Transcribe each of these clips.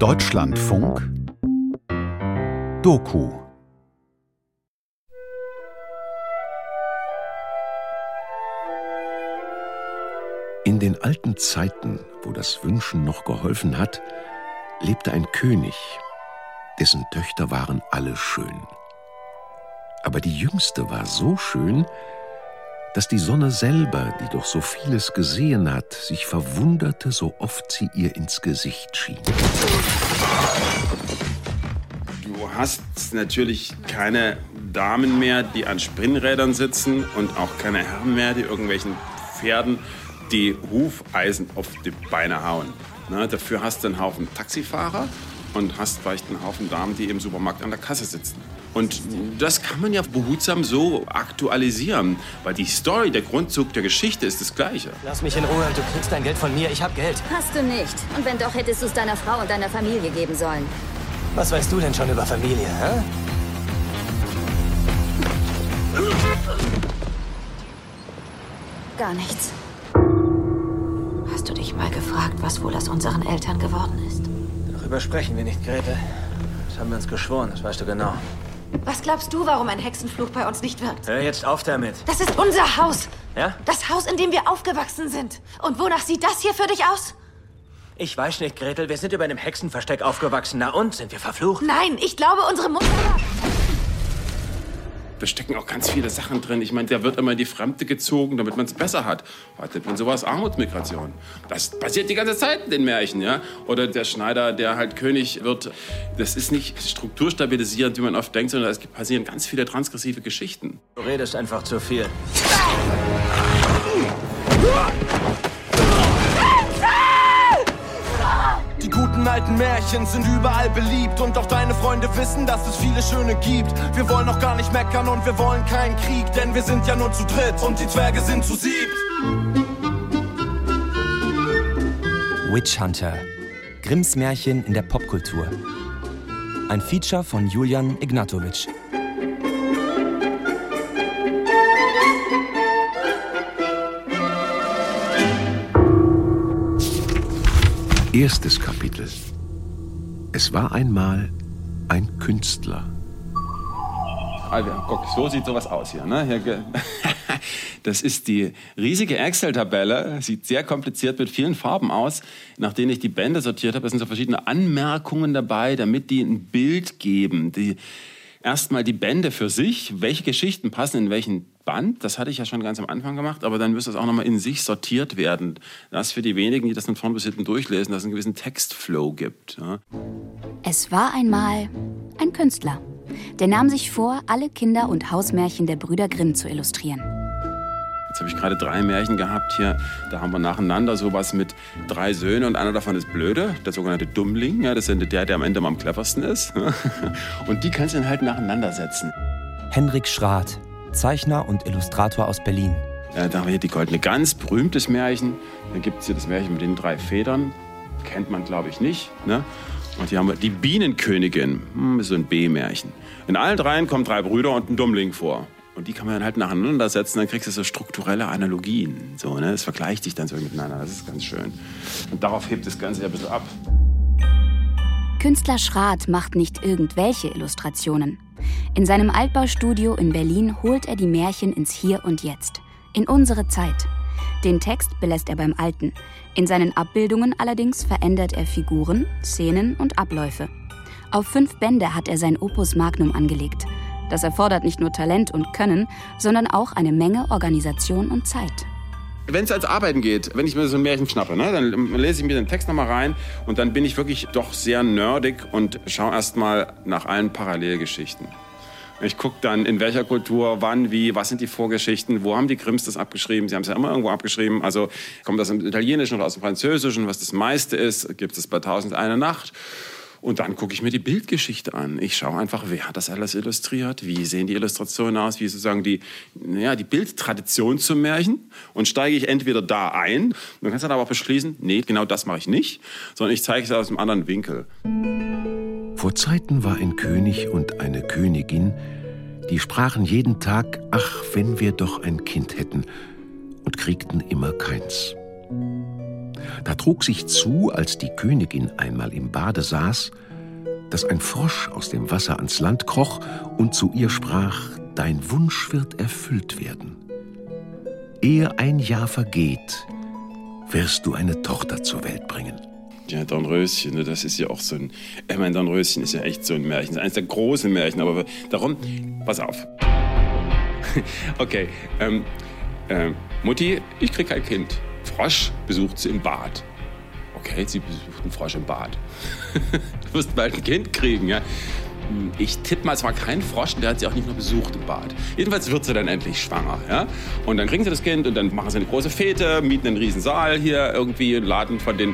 Deutschlandfunk Doku In den alten Zeiten, wo das Wünschen noch geholfen hat, lebte ein König, dessen Töchter waren alle schön. Aber die jüngste war so schön, dass die Sonne selber, die doch so vieles gesehen hat, sich verwunderte, so oft sie ihr ins Gesicht schien. Du hast natürlich keine Damen mehr, die an Spinnrädern sitzen und auch keine Herren mehr, die irgendwelchen Pferden die Hufeisen auf die Beine hauen. Na, dafür hast du einen Haufen Taxifahrer und hast vielleicht einen Haufen Damen, die im Supermarkt an der Kasse sitzen. Und das kann man ja behutsam so aktualisieren, weil die Story, der Grundzug der Geschichte ist das gleiche. Lass mich in Ruhe, du kriegst dein Geld von mir, ich hab Geld. Hast du nicht. Und wenn doch, hättest du es deiner Frau und deiner Familie geben sollen. Was weißt du denn schon über Familie, hä? Gar nichts. Hast du dich mal gefragt, was wohl aus unseren Eltern geworden ist? Darüber sprechen wir nicht, Grete. Das haben wir uns geschworen, das weißt du genau. Was glaubst du, warum ein Hexenfluch bei uns nicht wirkt? Hör jetzt auf damit. Das ist unser Haus. Ja? Das Haus, in dem wir aufgewachsen sind. Und wonach sieht das hier für dich aus? Ich weiß nicht, Gretel, wir sind über einem Hexenversteck aufgewachsen. Na und? Sind wir verflucht? Nein, ich glaube, unsere Mutter. Da stecken auch ganz viele Sachen drin. Ich meine, der wird immer in die Fremde gezogen, damit man es besser hat. Wartet man sowas Armutsmigration. Das passiert die ganze Zeit in den Märchen, ja? Oder der Schneider, der halt König wird. Das ist nicht strukturstabilisierend, wie man oft denkt, sondern es passieren ganz viele transgressive Geschichten. Du redest einfach zu viel. Die guten alten Märchen sind überall beliebt und auch deine Freunde wissen, dass es viele schöne gibt. Wir wollen auch gar nicht meckern und wir wollen keinen Krieg, denn wir sind ja nur zu dritt und die Zwerge sind zu siebt. Witch Hunter. Grimms Märchen in der Popkultur. Ein Feature von Julian Ignatovic. Erstes Kapitel. Es war einmal ein Künstler. Also, guck, so sieht sowas aus hier. Ne? hier das ist die riesige Excel-Tabelle, sieht sehr kompliziert mit vielen Farben aus. Nachdem ich die Bände sortiert habe, sind so verschiedene Anmerkungen dabei, damit die ein Bild geben. Die, erstmal die Bände für sich, welche Geschichten passen in welchen Band, das hatte ich ja schon ganz am Anfang gemacht, aber dann müsste es auch nochmal in sich sortiert werden. Das für die wenigen, die das von vorn bis hinten durchlesen, dass es einen gewissen Textflow gibt. Ja. Es war einmal ein Künstler. Der nahm sich vor, alle Kinder- und Hausmärchen der Brüder Grimm zu illustrieren. Jetzt habe ich gerade drei Märchen gehabt hier. Da haben wir nacheinander sowas mit drei Söhnen und einer davon ist blöde, der sogenannte Dummling. Ja, das ist der, der am Ende am cleversten ist. Und die kannst du dann halt nacheinander setzen. Henrik Schrath, Zeichner und Illustrator aus Berlin. Ja, da haben wir hier die Goldene Gans, berühmtes Märchen. Dann gibt es hier das Märchen mit den drei Federn. Kennt man, glaube ich, nicht. Ne? Und hier haben wir die Bienenkönigin. Hm, ist so ein B-Märchen. In allen dreien kommen drei Brüder und ein Dummling vor. Und die kann man dann halt nacheinander setzen, dann kriegst du so strukturelle Analogien. So, ne? Das vergleicht dich dann so miteinander. Das ist ganz schön. Und darauf hebt das Ganze ja ein bisschen ab. Künstler Schrath macht nicht irgendwelche Illustrationen. In seinem Altbaustudio in Berlin holt er die Märchen ins Hier und Jetzt, in unsere Zeit. Den Text belässt er beim Alten. In seinen Abbildungen allerdings verändert er Figuren, Szenen und Abläufe. Auf fünf Bände hat er sein Opus Magnum angelegt. Das erfordert nicht nur Talent und Können, sondern auch eine Menge Organisation und Zeit. Wenn es als Arbeiten geht, wenn ich mir so ein Märchen schnappe, ne, dann lese ich mir den Text nochmal rein und dann bin ich wirklich doch sehr nerdig und schaue erstmal nach allen Parallelgeschichten. Ich gucke dann, in welcher Kultur, wann, wie, was sind die Vorgeschichten, wo haben die Grimms das abgeschrieben? Sie haben es ja immer irgendwo abgeschrieben. Also kommt das im Italienischen oder aus dem Französischen, was das meiste ist, gibt es bei Tausend eine Nacht. Und dann gucke ich mir die Bildgeschichte an. Ich schaue einfach, wer hat das alles illustriert, wie sehen die Illustrationen aus, wie sozusagen die, ja, die Bildtradition zum Märchen. Und steige ich entweder da ein, du kannst dann aber auch beschließen, nee, genau das mache ich nicht, sondern ich zeige es aus einem anderen Winkel. Vor Zeiten war ein König und eine Königin, die sprachen jeden Tag, ach, wenn wir doch ein Kind hätten, und kriegten immer keins. Da trug sich zu, als die Königin einmal im Bade saß, dass ein Frosch aus dem Wasser ans Land kroch und zu ihr sprach, Dein Wunsch wird erfüllt werden. Ehe ein Jahr vergeht, wirst du eine Tochter zur Welt bringen. Ja, Dornröschen, ne, das ist ja auch so ein. Ich meine, Dornröschen ist ja echt so ein Märchen. Eines der großen Märchen, aber darum, pass auf. okay, ähm, ähm, Mutti, ich krieg ein Kind. Frosch besucht sie im Bad. Okay, sie besucht einen Frosch im Bad. du wirst bald ein Kind kriegen, ja. Ich tippe mal, es war kein Frosch, der hat sie auch nicht nur besucht im Bad. Jedenfalls wird sie dann endlich schwanger. Ja? Und dann kriegen sie das Kind und dann machen sie eine große Fete, mieten einen riesen Saal hier irgendwie und laden von den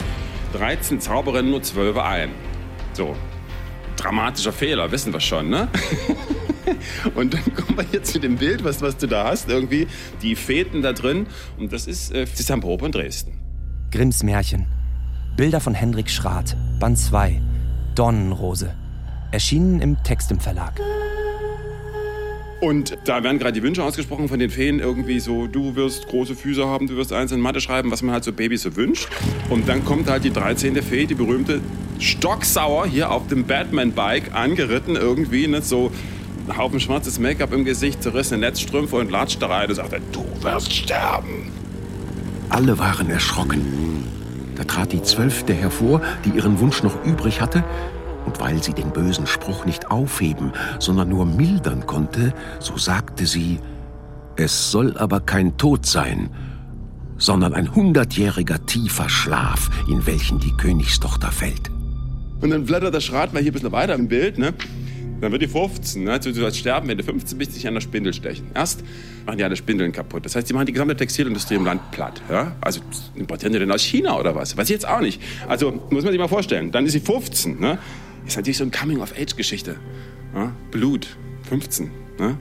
13 Zauberinnen nur 12 ein. So, dramatischer Fehler, wissen wir schon, ne? und dann kommen wir jetzt zu dem Bild, was, was du da hast, irgendwie die Feten da drin. Und das ist äh, die Samprobe in Dresden. Grimms Märchen. Bilder von Hendrik Schrath, Band 2, Dornenrose. Erschienen im Text im Verlag. Und da werden gerade die Wünsche ausgesprochen von den Feen, irgendwie so, du wirst große Füße haben, du wirst eins in Mathe schreiben, was man halt so Babys so wünscht. Und dann kommt halt die 13. Fee, die berühmte, stocksauer hier auf dem Batman-Bike angeritten, irgendwie, nicht so ein Haufen schwarzes Make-up im Gesicht, zerrissene Netzstrümpfe und latscht da rein und sagt, du wirst sterben. Alle waren erschrocken. Da trat die Zwölfte hervor, die ihren Wunsch noch übrig hatte, und weil sie den bösen Spruch nicht aufheben, sondern nur mildern konnte, so sagte sie, es soll aber kein Tod sein, sondern ein hundertjähriger tiefer Schlaf, in welchen die Königstochter fällt. Und dann blättert der Schrat mal hier ein bisschen weiter im Bild, ne? Dann wird die 15, ne? du sollst sterben, wenn du 15 bist, dich an der Spindel stechen. Erst machen die alle Spindeln kaputt. Das heißt, die machen die gesamte Textilindustrie im Land platt. Ja? Also importieren die denn aus China oder was? Weiß ich jetzt auch nicht. Also muss man sich mal vorstellen. Dann ist sie 15. Ne? Ist natürlich so eine Coming-of-Age-Geschichte. Ja? Blut, 15. Ne?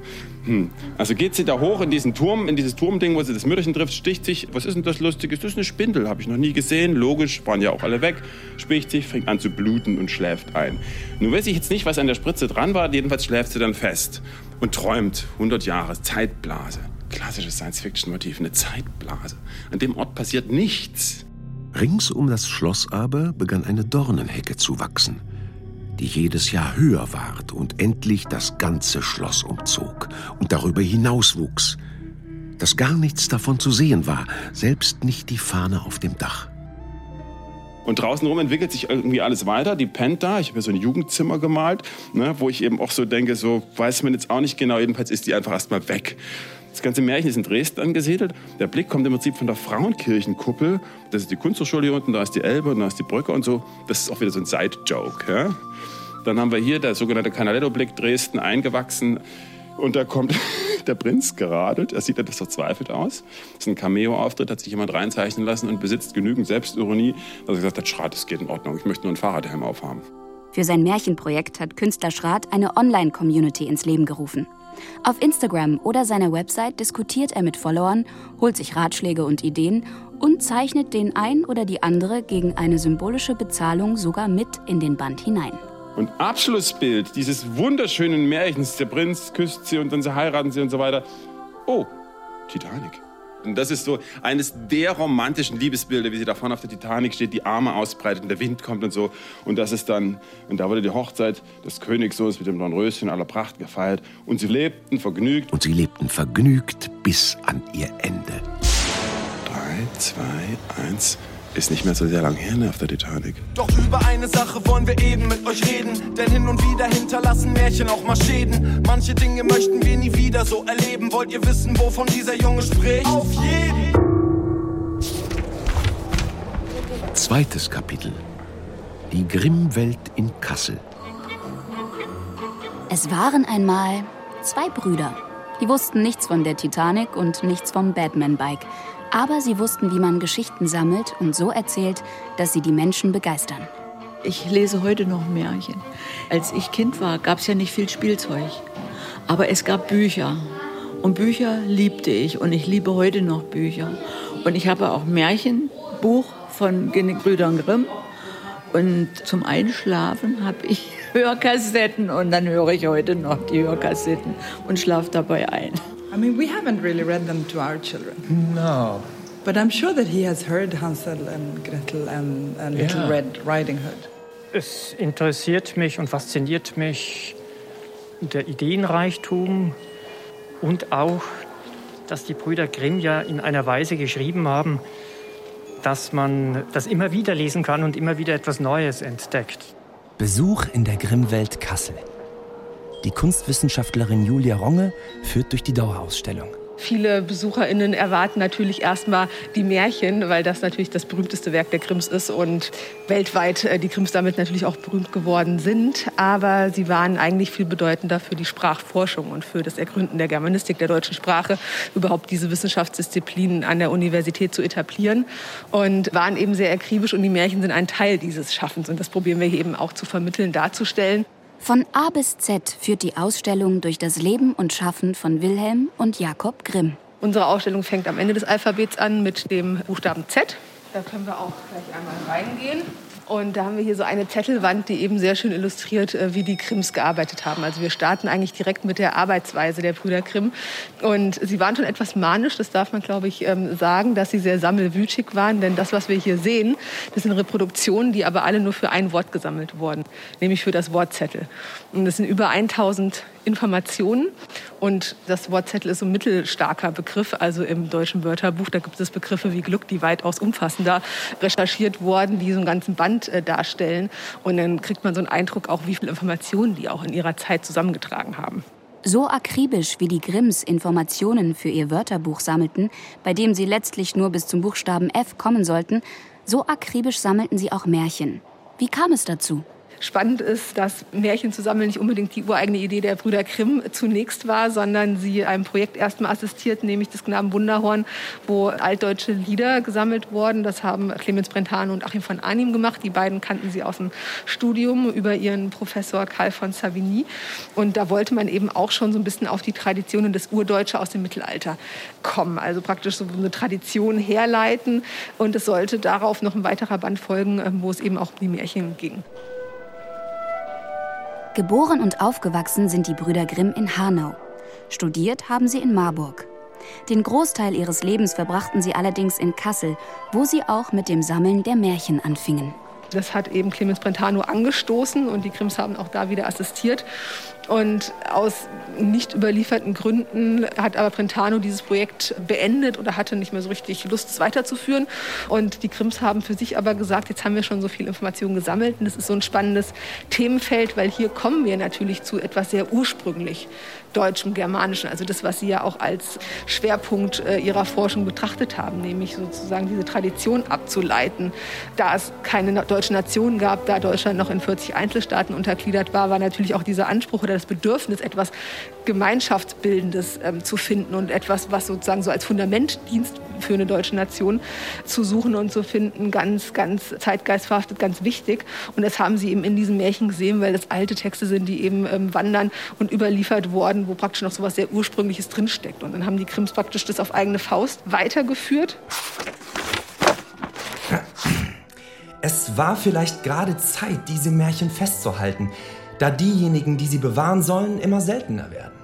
Hm. Also geht sie da hoch in diesen Turm, in dieses Turmding, wo sie das Mütterchen trifft, sticht sich. Was ist denn das Lustiges? Das ist eine Spindel, habe ich noch nie gesehen. Logisch, waren ja auch alle weg. Sticht sich, fängt an zu bluten und schläft ein. Nun weiß ich jetzt nicht, was an der Spritze dran war. Jedenfalls schläft sie dann fest und träumt. 100 Jahre, Zeitblase. Klassisches Science-Fiction-Motiv, eine Zeitblase. An dem Ort passiert nichts. Rings um das Schloss aber begann eine Dornenhecke zu wachsen die jedes Jahr höher ward und endlich das ganze Schloss umzog und darüber hinaus wuchs, dass gar nichts davon zu sehen war, selbst nicht die Fahne auf dem Dach. Und draußen rum entwickelt sich irgendwie alles weiter. Die pennt da. Ich habe ja so ein Jugendzimmer gemalt, ne, wo ich eben auch so denke, so weiß man jetzt auch nicht genau. Jedenfalls ist die einfach erstmal weg. Das ganze Märchen ist in Dresden angesiedelt. Der Blick kommt im Prinzip von der Frauenkirchenkuppel. Das ist die Kunsthochschule hier unten, da ist die Elbe und da ist die Brücke und so. Das ist auch wieder so ein Side-Joke. Ja? Dann haben wir hier der sogenannte Canaletto-Blick Dresden eingewachsen. Und da kommt der Prinz geradelt. Er sieht etwas verzweifelt aus. Das ist ein Cameo-Auftritt, hat sich jemand reinzeichnen lassen und besitzt genügend Selbstironie, dass er gesagt hat, Schrat, das geht in Ordnung. Ich möchte nur ein Fahrradhelm aufhaben. Für sein Märchenprojekt hat Künstler Schrat eine Online-Community ins Leben gerufen. Auf Instagram oder seiner Website diskutiert er mit Followern, holt sich Ratschläge und Ideen und zeichnet den ein oder die andere gegen eine symbolische Bezahlung sogar mit in den Band hinein. Und Abschlussbild dieses wunderschönen Märchens, der Prinz küsst sie und dann sie heiraten sie und so weiter. Oh, Titanic. Und das ist so eines der romantischen Liebesbilder, wie sie da vorne auf der Titanic steht, die Arme ausbreitet und der Wind kommt und so. Und das ist dann, und da wurde die Hochzeit des Königssohns mit dem Dornröschen aller Pracht gefeiert. Und sie lebten vergnügt. Und sie lebten vergnügt bis an ihr Ende. Drei, zwei, eins. Ist nicht mehr so sehr lang her ne, auf der Titanic. Doch über eine Sache wollen wir eben mit euch reden. Denn hin und wieder hinterlassen Märchen auch mal Schäden. Manche Dinge möchten wir nie wieder so erleben. Wollt ihr wissen, wovon dieser Junge spricht? Auf jeden! Zweites Kapitel. Die Grimmwelt in Kassel. Es waren einmal zwei Brüder. Die wussten nichts von der Titanic und nichts vom Batman-Bike. Aber sie wussten, wie man Geschichten sammelt und so erzählt, dass sie die Menschen begeistern. Ich lese heute noch Märchen. Als ich Kind war, gab es ja nicht viel Spielzeug. Aber es gab Bücher. Und Bücher liebte ich. Und ich liebe heute noch Bücher. Und ich habe auch Märchenbuch von Brüdern Grimm. Und zum Einschlafen habe ich Hörkassetten. Und dann höre ich heute noch die Hörkassetten und schlafe dabei ein. I mean, we haven't really read them to our children. No, But I'm sure that he has heard Hansel and Gretel and, and Little Ja. Red Riding Hood. Es interessiert mich und fasziniert mich der Ideenreichtum und auch, dass die Brüder Grimm ja in einer Weise geschrieben haben, dass man das immer wieder lesen kann und immer wieder etwas Neues entdeckt. Besuch in der Grimmwelt Kassel. Die Kunstwissenschaftlerin Julia Ronge führt durch die Dauerausstellung. Viele BesucherInnen erwarten natürlich erstmal die Märchen, weil das natürlich das berühmteste Werk der Grimms ist und weltweit äh, die Grimms damit natürlich auch berühmt geworden sind. Aber sie waren eigentlich viel bedeutender für die Sprachforschung und für das Ergründen der Germanistik der deutschen Sprache, überhaupt diese Wissenschaftsdisziplinen an der Universität zu etablieren und waren eben sehr akribisch und die Märchen sind ein Teil dieses Schaffens und das probieren wir hier eben auch zu vermitteln, darzustellen. Von A bis Z führt die Ausstellung durch das Leben und Schaffen von Wilhelm und Jakob Grimm. Unsere Ausstellung fängt am Ende des Alphabets an mit dem Buchstaben Z. Da können wir auch gleich einmal reingehen. Und da haben wir hier so eine Zettelwand, die eben sehr schön illustriert, äh, wie die Grimms gearbeitet haben. Also wir starten eigentlich direkt mit der Arbeitsweise der Brüder Grimm. Und sie waren schon etwas manisch, das darf man, glaube ich, ähm, sagen, dass sie sehr sammelwütig waren. Denn das, was wir hier sehen, das sind Reproduktionen, die aber alle nur für ein Wort gesammelt wurden, nämlich für das Wort Zettel. Und das sind über 1000 Informationen. Und das Wort Zettel ist ein mittelstarker Begriff. Also im deutschen Wörterbuch, da gibt es Begriffe wie Glück, die weitaus umfassender recherchiert wurden, die so einen ganzen Band äh, darstellen. Und dann kriegt man so einen Eindruck auch, wie viele Informationen die auch in ihrer Zeit zusammengetragen haben. So akribisch wie die Grimms Informationen für ihr Wörterbuch sammelten, bei dem sie letztlich nur bis zum Buchstaben F kommen sollten, so akribisch sammelten sie auch Märchen. Wie kam es dazu? Spannend ist, dass Märchen zu sammeln nicht unbedingt die ureigene Idee der Brüder Grimm zunächst war, sondern sie einem Projekt erstmal assistiert, nämlich das Knaben Wunderhorn, wo altdeutsche Lieder gesammelt wurden. Das haben Clemens Brentano und Achim von Arnim gemacht. Die beiden kannten sie aus dem Studium über ihren Professor Karl von Savigny. Und da wollte man eben auch schon so ein bisschen auf die Traditionen des Urdeutsche aus dem Mittelalter kommen. Also praktisch so eine Tradition herleiten. Und es sollte darauf noch ein weiterer Band folgen, wo es eben auch um die Märchen ging. Geboren und aufgewachsen sind die Brüder Grimm in Hanau. Studiert haben sie in Marburg. Den Großteil ihres Lebens verbrachten sie allerdings in Kassel, wo sie auch mit dem Sammeln der Märchen anfingen. Das hat eben Clemens Brentano angestoßen und die Grimms haben auch da wieder assistiert. Und aus nicht überlieferten Gründen hat aber Brentano dieses Projekt beendet oder hatte nicht mehr so richtig Lust, es weiterzuführen. Und die Grimms haben für sich aber gesagt, jetzt haben wir schon so viel Informationen gesammelt und das ist so ein spannendes Themenfeld, weil hier kommen wir natürlich zu etwas sehr ursprünglich deutschem, germanischen, also das, was Sie ja auch als Schwerpunkt äh, Ihrer Forschung betrachtet haben, nämlich sozusagen diese Tradition abzuleiten. Da es keine deutsche Nation gab, da Deutschland noch in 40 Einzelstaaten untergliedert war, war natürlich auch dieser Anspruch oder das Bedürfnis, etwas Gemeinschaftsbildendes ähm, zu finden und etwas, was sozusagen so als Fundament dient für eine deutsche Nation zu suchen und zu finden, ganz, ganz zeitgeistverhaftet, ganz wichtig. Und das haben sie eben in diesen Märchen gesehen, weil das alte Texte sind, die eben ähm, wandern und überliefert wurden, wo praktisch noch so was sehr Ursprüngliches drinsteckt. Und dann haben die Krims praktisch das auf eigene Faust weitergeführt. Es war vielleicht gerade Zeit, diese Märchen festzuhalten, da diejenigen, die sie bewahren sollen, immer seltener werden.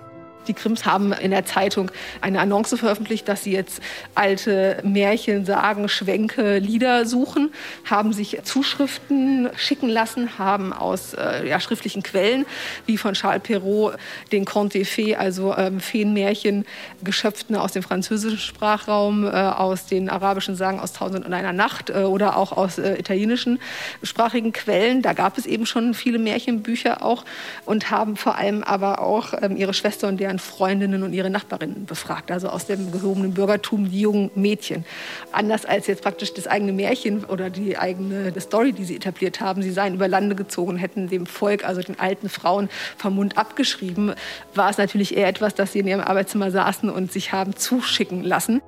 Die Krims haben in der Zeitung eine Annonce veröffentlicht, dass sie jetzt alte Märchen, Sagen, Schwänke, Lieder suchen, haben sich Zuschriften schicken lassen, haben aus äh, ja, schriftlichen Quellen, wie von Charles Perrault, den Conte Fées, also ähm, Feenmärchen, geschöpft ne, aus dem französischen Sprachraum, äh, aus den arabischen Sagen aus Tausend und einer Nacht äh, oder auch aus äh, italienischen sprachigen Quellen. Da gab es eben schon viele Märchenbücher auch und haben vor allem aber auch ähm, ihre Schwester und deren Freundinnen und ihre Nachbarinnen befragt, also aus dem gehobenen Bürgertum, die jungen Mädchen. Anders als jetzt praktisch das eigene Märchen oder die eigene die Story, die sie etabliert haben, sie seien über Lande gezogen, hätten dem Volk, also den alten Frauen, vom Mund abgeschrieben, war es natürlich eher etwas, dass sie in ihrem Arbeitszimmer saßen und sich haben zuschicken lassen.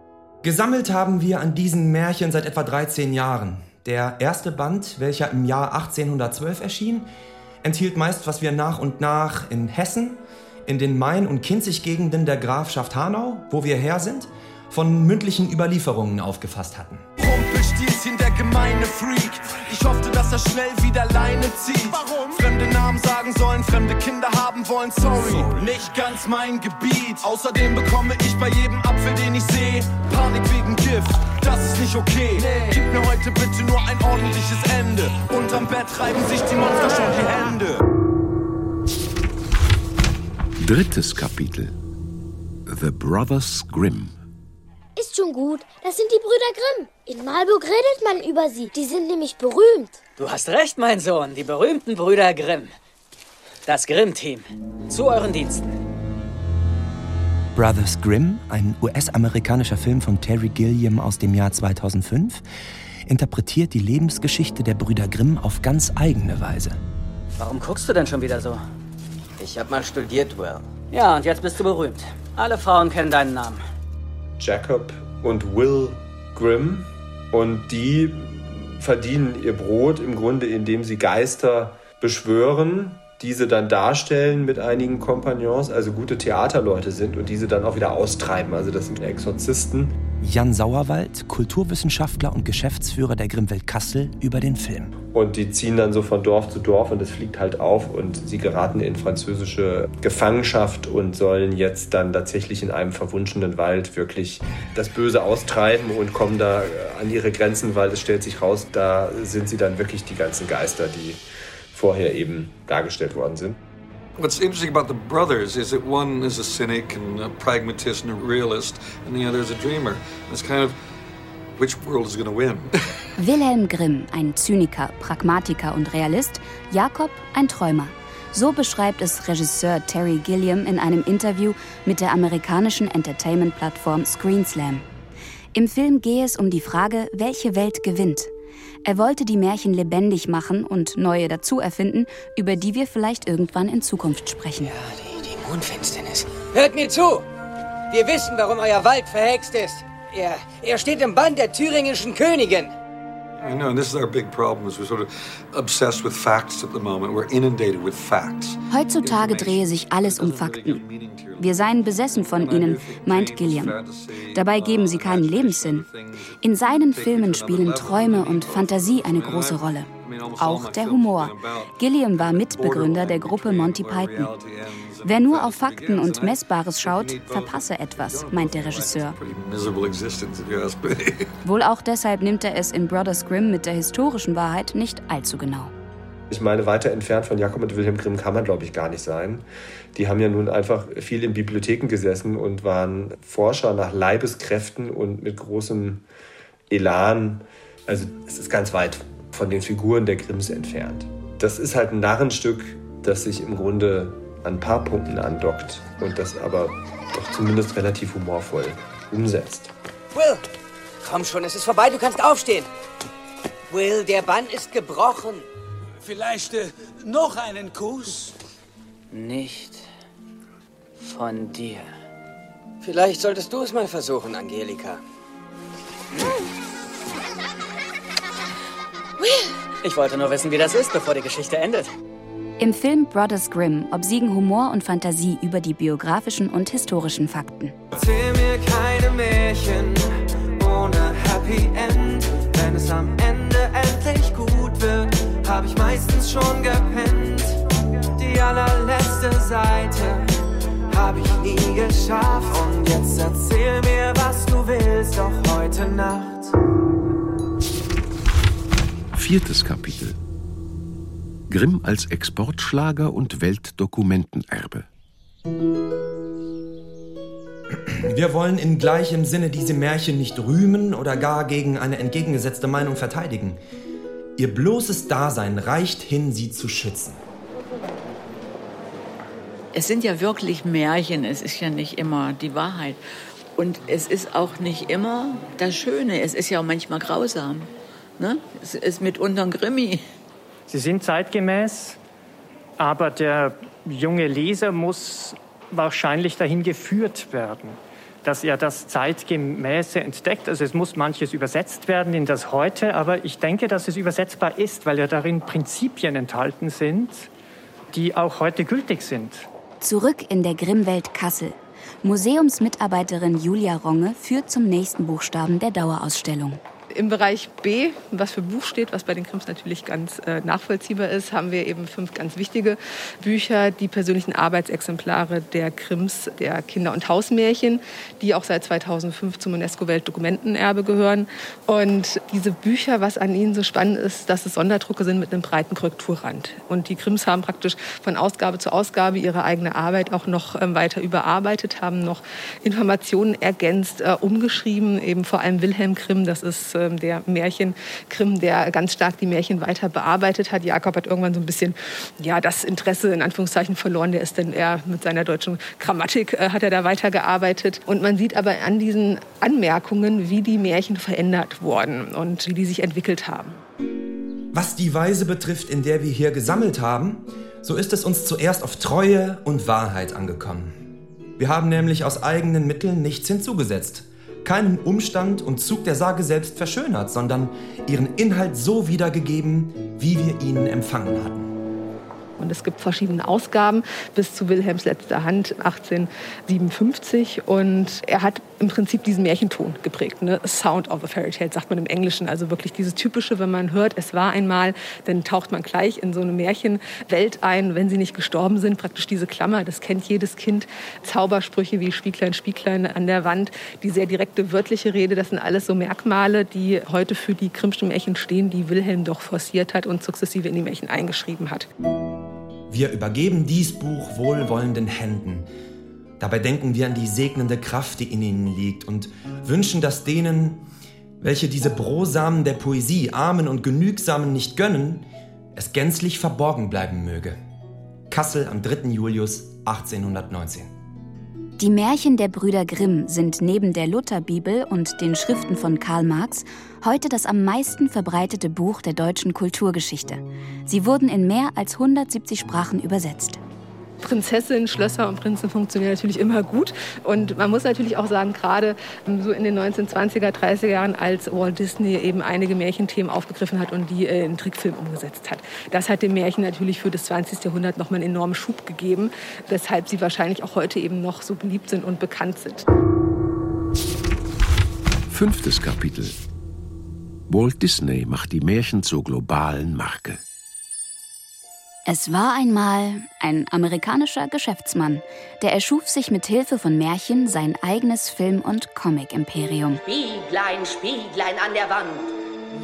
Gesammelt haben wir an diesen Märchen seit etwa 13 Jahren. Der erste Band, welcher im Jahr 1812 erschien, enthielt meist, was wir nach und nach in Hessen, in den Main- und Kinzig-Gegenden der Grafschaft Hanau, wo wir her sind, von mündlichen Überlieferungen aufgefasst hatten. Rumpelstilzchen, der gemeine Freak. Ich hoffte, dass er schnell wieder Leine zieht. Warum? Fremde Namen sagen sollen, fremde Kinder haben wollen. Sorry, nicht ganz mein Gebiet. Außerdem bekomme ich bei jedem Apfel, den ich sehe, Panik wegen Gift. Das ist nicht okay. Gib mir heute bitte nur ein ordentliches Ende. Unterm Bett reiben sich die Monster schon die Hände. Drittes Kapitel. The Brothers Grimm. Ist schon gut. Das sind die Brüder Grimm. In Marburg redet man über sie. Die sind nämlich berühmt. Du hast recht, mein Sohn. Die berühmten Brüder Grimm. Das Grimm-Team. Zu euren Diensten. Brothers Grimm, ein US-amerikanischer Film von Terry Gilliam aus dem Jahr 2005, interpretiert die Lebensgeschichte der Brüder Grimm auf ganz eigene Weise. Warum guckst du denn schon wieder so? Ich hab mal studiert, Will. Ja, und jetzt bist du berühmt. Alle Frauen kennen deinen Namen. Jacob und Will Grimm. Und die verdienen ihr Brot im Grunde, indem sie Geister beschwören, diese dann darstellen mit einigen Kompagnons, also gute Theaterleute sind und diese dann auch wieder austreiben. Also das sind Exorzisten. Jan Sauerwald, Kulturwissenschaftler und Geschäftsführer der Grimmwelt Kassel, über den Film. Und die ziehen dann so von Dorf zu Dorf und es fliegt halt auf und sie geraten in französische Gefangenschaft und sollen jetzt dann tatsächlich in einem verwunschenen Wald wirklich das Böse austreiben und kommen da an ihre Grenzen, weil es stellt sich raus, da sind sie dann wirklich die ganzen Geister, die vorher eben dargestellt worden sind. What's interesting about the brothers is that one is a cynic and a pragmatist and a realist, and the other is a dreamer. It's kind of which world is going to win. Wilhelm Grimm, ein Zyniker, Pragmatiker und Realist, Jakob ein Träumer. So beschreibt es Regisseur Terry Gilliam in einem Interview mit der amerikanischen Entertainment-Plattform Screenslam. Im Film gehe es um die Frage, welche Welt gewinnt. Er wollte die Märchen lebendig machen und neue dazu erfinden, über die wir vielleicht irgendwann in Zukunft sprechen. Ja, die, die Mondfinsternis. Hört mir zu! Wir wissen, warum euer Wald verhext ist. Er, er steht im Bann der thüringischen Königin. I know, and this is our big problem, is we're sort of obsessed with facts at the moment. We're inundated with facts. Heutzutage drehe sich alles um Fakten. Wir seien besessen von ihnen, meint Gilliam. Dabei geben sie keinen Lebenssinn. In seinen Filmen spielen Träume und Fantasie eine große Rolle. Auch der Humor. Gilliam war Mitbegründer der Gruppe Monty Python. Wer nur auf Fakten und Messbares schaut, verpasse etwas, meint der Regisseur. Wohl auch deshalb nimmt er es in Brothers Grimm mit der historischen Wahrheit nicht allzu genau. Ich meine, weiter entfernt von Jakob und Wilhelm Grimm kann man, glaube ich, gar nicht sein. Die haben ja nun einfach viel in Bibliotheken gesessen und waren Forscher nach Leibeskräften und mit großem Elan. Also es ist ganz weit von den Figuren der Grimms entfernt. Das ist halt ein Narrenstück, das sich im Grunde an ein paar Punkten andockt und das aber doch zumindest relativ humorvoll umsetzt. Will, komm schon, es ist vorbei, du kannst aufstehen. Will, der Bann ist gebrochen. Vielleicht äh, noch einen Kuss? Nicht von dir. Vielleicht solltest du es mal versuchen, Angelika. Ich wollte nur wissen, wie das ist, bevor die Geschichte endet. Im Film Brothers Grimm obsiegen Humor und Fantasie über die biografischen und historischen Fakten. Erzähl mir keine Märchen ohne Happy End. Wenn es am Ende endlich gut wird, hab ich meistens schon gepennt. Die allerletzte Seite hab ich nie geschafft. Und jetzt erzähl mir, was du willst, doch heute Nacht. Viertes Kapitel. Grimm als Exportschlager und Weltdokumentenerbe. Wir wollen in gleichem Sinne diese Märchen nicht rühmen oder gar gegen eine entgegengesetzte Meinung verteidigen. Ihr bloßes Dasein reicht hin, sie zu schützen. Es sind ja wirklich Märchen, es ist ja nicht immer die Wahrheit. Und es ist auch nicht immer das Schöne, es ist ja auch manchmal grausam. Ne? Es ist mitunter ein Grimmi. Sie sind zeitgemäß, aber der junge Leser muss wahrscheinlich dahin geführt werden, dass er das Zeitgemäße entdeckt. Also es muss manches übersetzt werden in das Heute, aber ich denke, dass es übersetzbar ist, weil ja darin Prinzipien enthalten sind, die auch heute gültig sind. Zurück in der Grimmwelt Kassel. Museumsmitarbeiterin Julia Ronge führt zum nächsten Buchstaben der Dauerausstellung. Im Bereich B, was für Buch steht, was bei den Krims natürlich ganz äh, nachvollziehbar ist, haben wir eben fünf ganz wichtige Bücher, die persönlichen Arbeitsexemplare der Krims, der Kinder- und Hausmärchen, die auch seit 2005 zum UNESCO-Weltdokumentenerbe gehören. Und diese Bücher, was an ihnen so spannend ist, dass es Sonderdrucke sind mit einem breiten Korrekturrand. Und die Krims haben praktisch von Ausgabe zu Ausgabe ihre eigene Arbeit auch noch ähm, weiter überarbeitet, haben noch Informationen ergänzt, äh, umgeschrieben, eben vor allem Wilhelm Grimm, das ist ähm, der Märchenkrim, der ganz stark die Märchen weiter bearbeitet hat. Jakob hat irgendwann so ein bisschen ja, das Interesse in Anführungszeichen verloren. Der ist dann eher mit seiner deutschen Grammatik äh, hat er da weitergearbeitet. Und man sieht aber an diesen Anmerkungen, wie die Märchen verändert wurden und wie die sich entwickelt haben. Was die Weise betrifft, in der wir hier gesammelt haben, so ist es uns zuerst auf Treue und Wahrheit angekommen. Wir haben nämlich aus eigenen Mitteln nichts hinzugesetzt keinen Umstand und Zug der Sage selbst verschönert, sondern ihren Inhalt so wiedergegeben, wie wir ihn empfangen hatten. Und es gibt verschiedene Ausgaben bis zu Wilhelms letzter Hand 1857. Und er hat im Prinzip diesen Märchenton geprägt. Ne? Sound of a Fairy Tale sagt man im Englischen. Also wirklich dieses typische, wenn man hört, es war einmal, dann taucht man gleich in so eine Märchenwelt ein, wenn sie nicht gestorben sind. Praktisch diese Klammer, das kennt jedes Kind. Zaubersprüche wie Spieglein, Spieglein an der Wand, die sehr direkte wörtliche Rede, das sind alles so Merkmale, die heute für die Grimmschen Märchen stehen, die Wilhelm doch forciert hat und sukzessive in die Märchen eingeschrieben hat. Wir übergeben dies Buch wohlwollenden Händen. Dabei denken wir an die segnende Kraft, die in ihnen liegt und wünschen, dass denen, welche diese Brosamen der Poesie Armen und Genügsamen nicht gönnen, es gänzlich verborgen bleiben möge. Kassel am 3. Julius 1819. Die Märchen der Brüder Grimm sind neben der Lutherbibel und den Schriften von Karl Marx heute das am meisten verbreitete Buch der deutschen Kulturgeschichte. Sie wurden in mehr als 170 Sprachen übersetzt. Prinzessin, Schlösser und Prinzen funktionieren natürlich immer gut. Und man muss natürlich auch sagen, gerade so in den 1920er, 30er Jahren, als Walt Disney eben einige Märchenthemen aufgegriffen hat und die in Trickfilm umgesetzt hat. Das hat dem Märchen natürlich für das 20. Jahrhundert nochmal einen enormen Schub gegeben, weshalb sie wahrscheinlich auch heute eben noch so beliebt sind und bekannt sind. Fünftes Kapitel. Walt Disney macht die Märchen zur globalen Marke. Es war einmal ein amerikanischer Geschäftsmann, der erschuf sich mit Hilfe von Märchen sein eigenes Film- und Comic-Imperium. Spieglein, Spieglein an der Wand,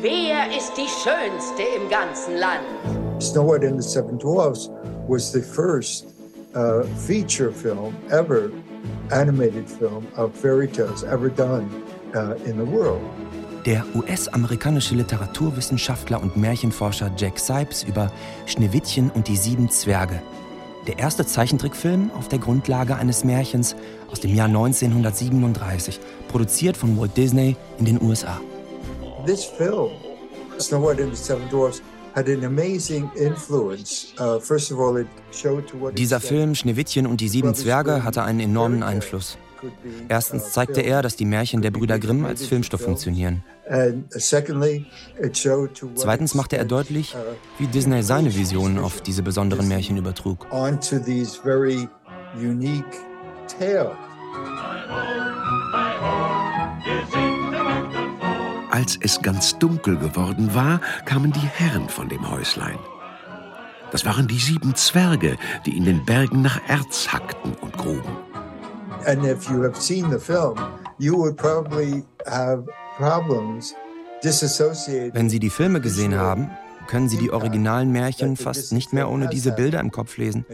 wer ist die Schönste im ganzen Land? Snow White and the Seven Dwarfs was the first uh, feature film ever, animated film of fairy tales ever done uh, in the world. Der US-amerikanische Literaturwissenschaftler und Märchenforscher Jack Sipes über Schneewittchen und die sieben Zwerge. Der erste Zeichentrickfilm auf der Grundlage eines Märchens aus dem Jahr 1937, produziert von Walt Disney in den USA. This film, Snow White and the Seven Dwarfs. Uh, Dieser Film Schneewittchen und die sieben Zwerge hatte einen enormen Einfluss. Erstens zeigte er, dass die Märchen der Brüder Grimm als Filmstoff funktionieren. Zweitens machte er deutlich, wie Disney seine Vision auf diese besonderen Märchen übertrug. Als es ganz dunkel geworden war, kamen die Herren von dem Häuslein. Das waren die sieben Zwerge, die in den Bergen nach Erz hackten und gruben. And if you have seen the film, you would probably have Wenn Sie die Filme gesehen haben, können Sie die originalen Märchen fast nicht mehr ohne diese Bilder im Kopf lesen.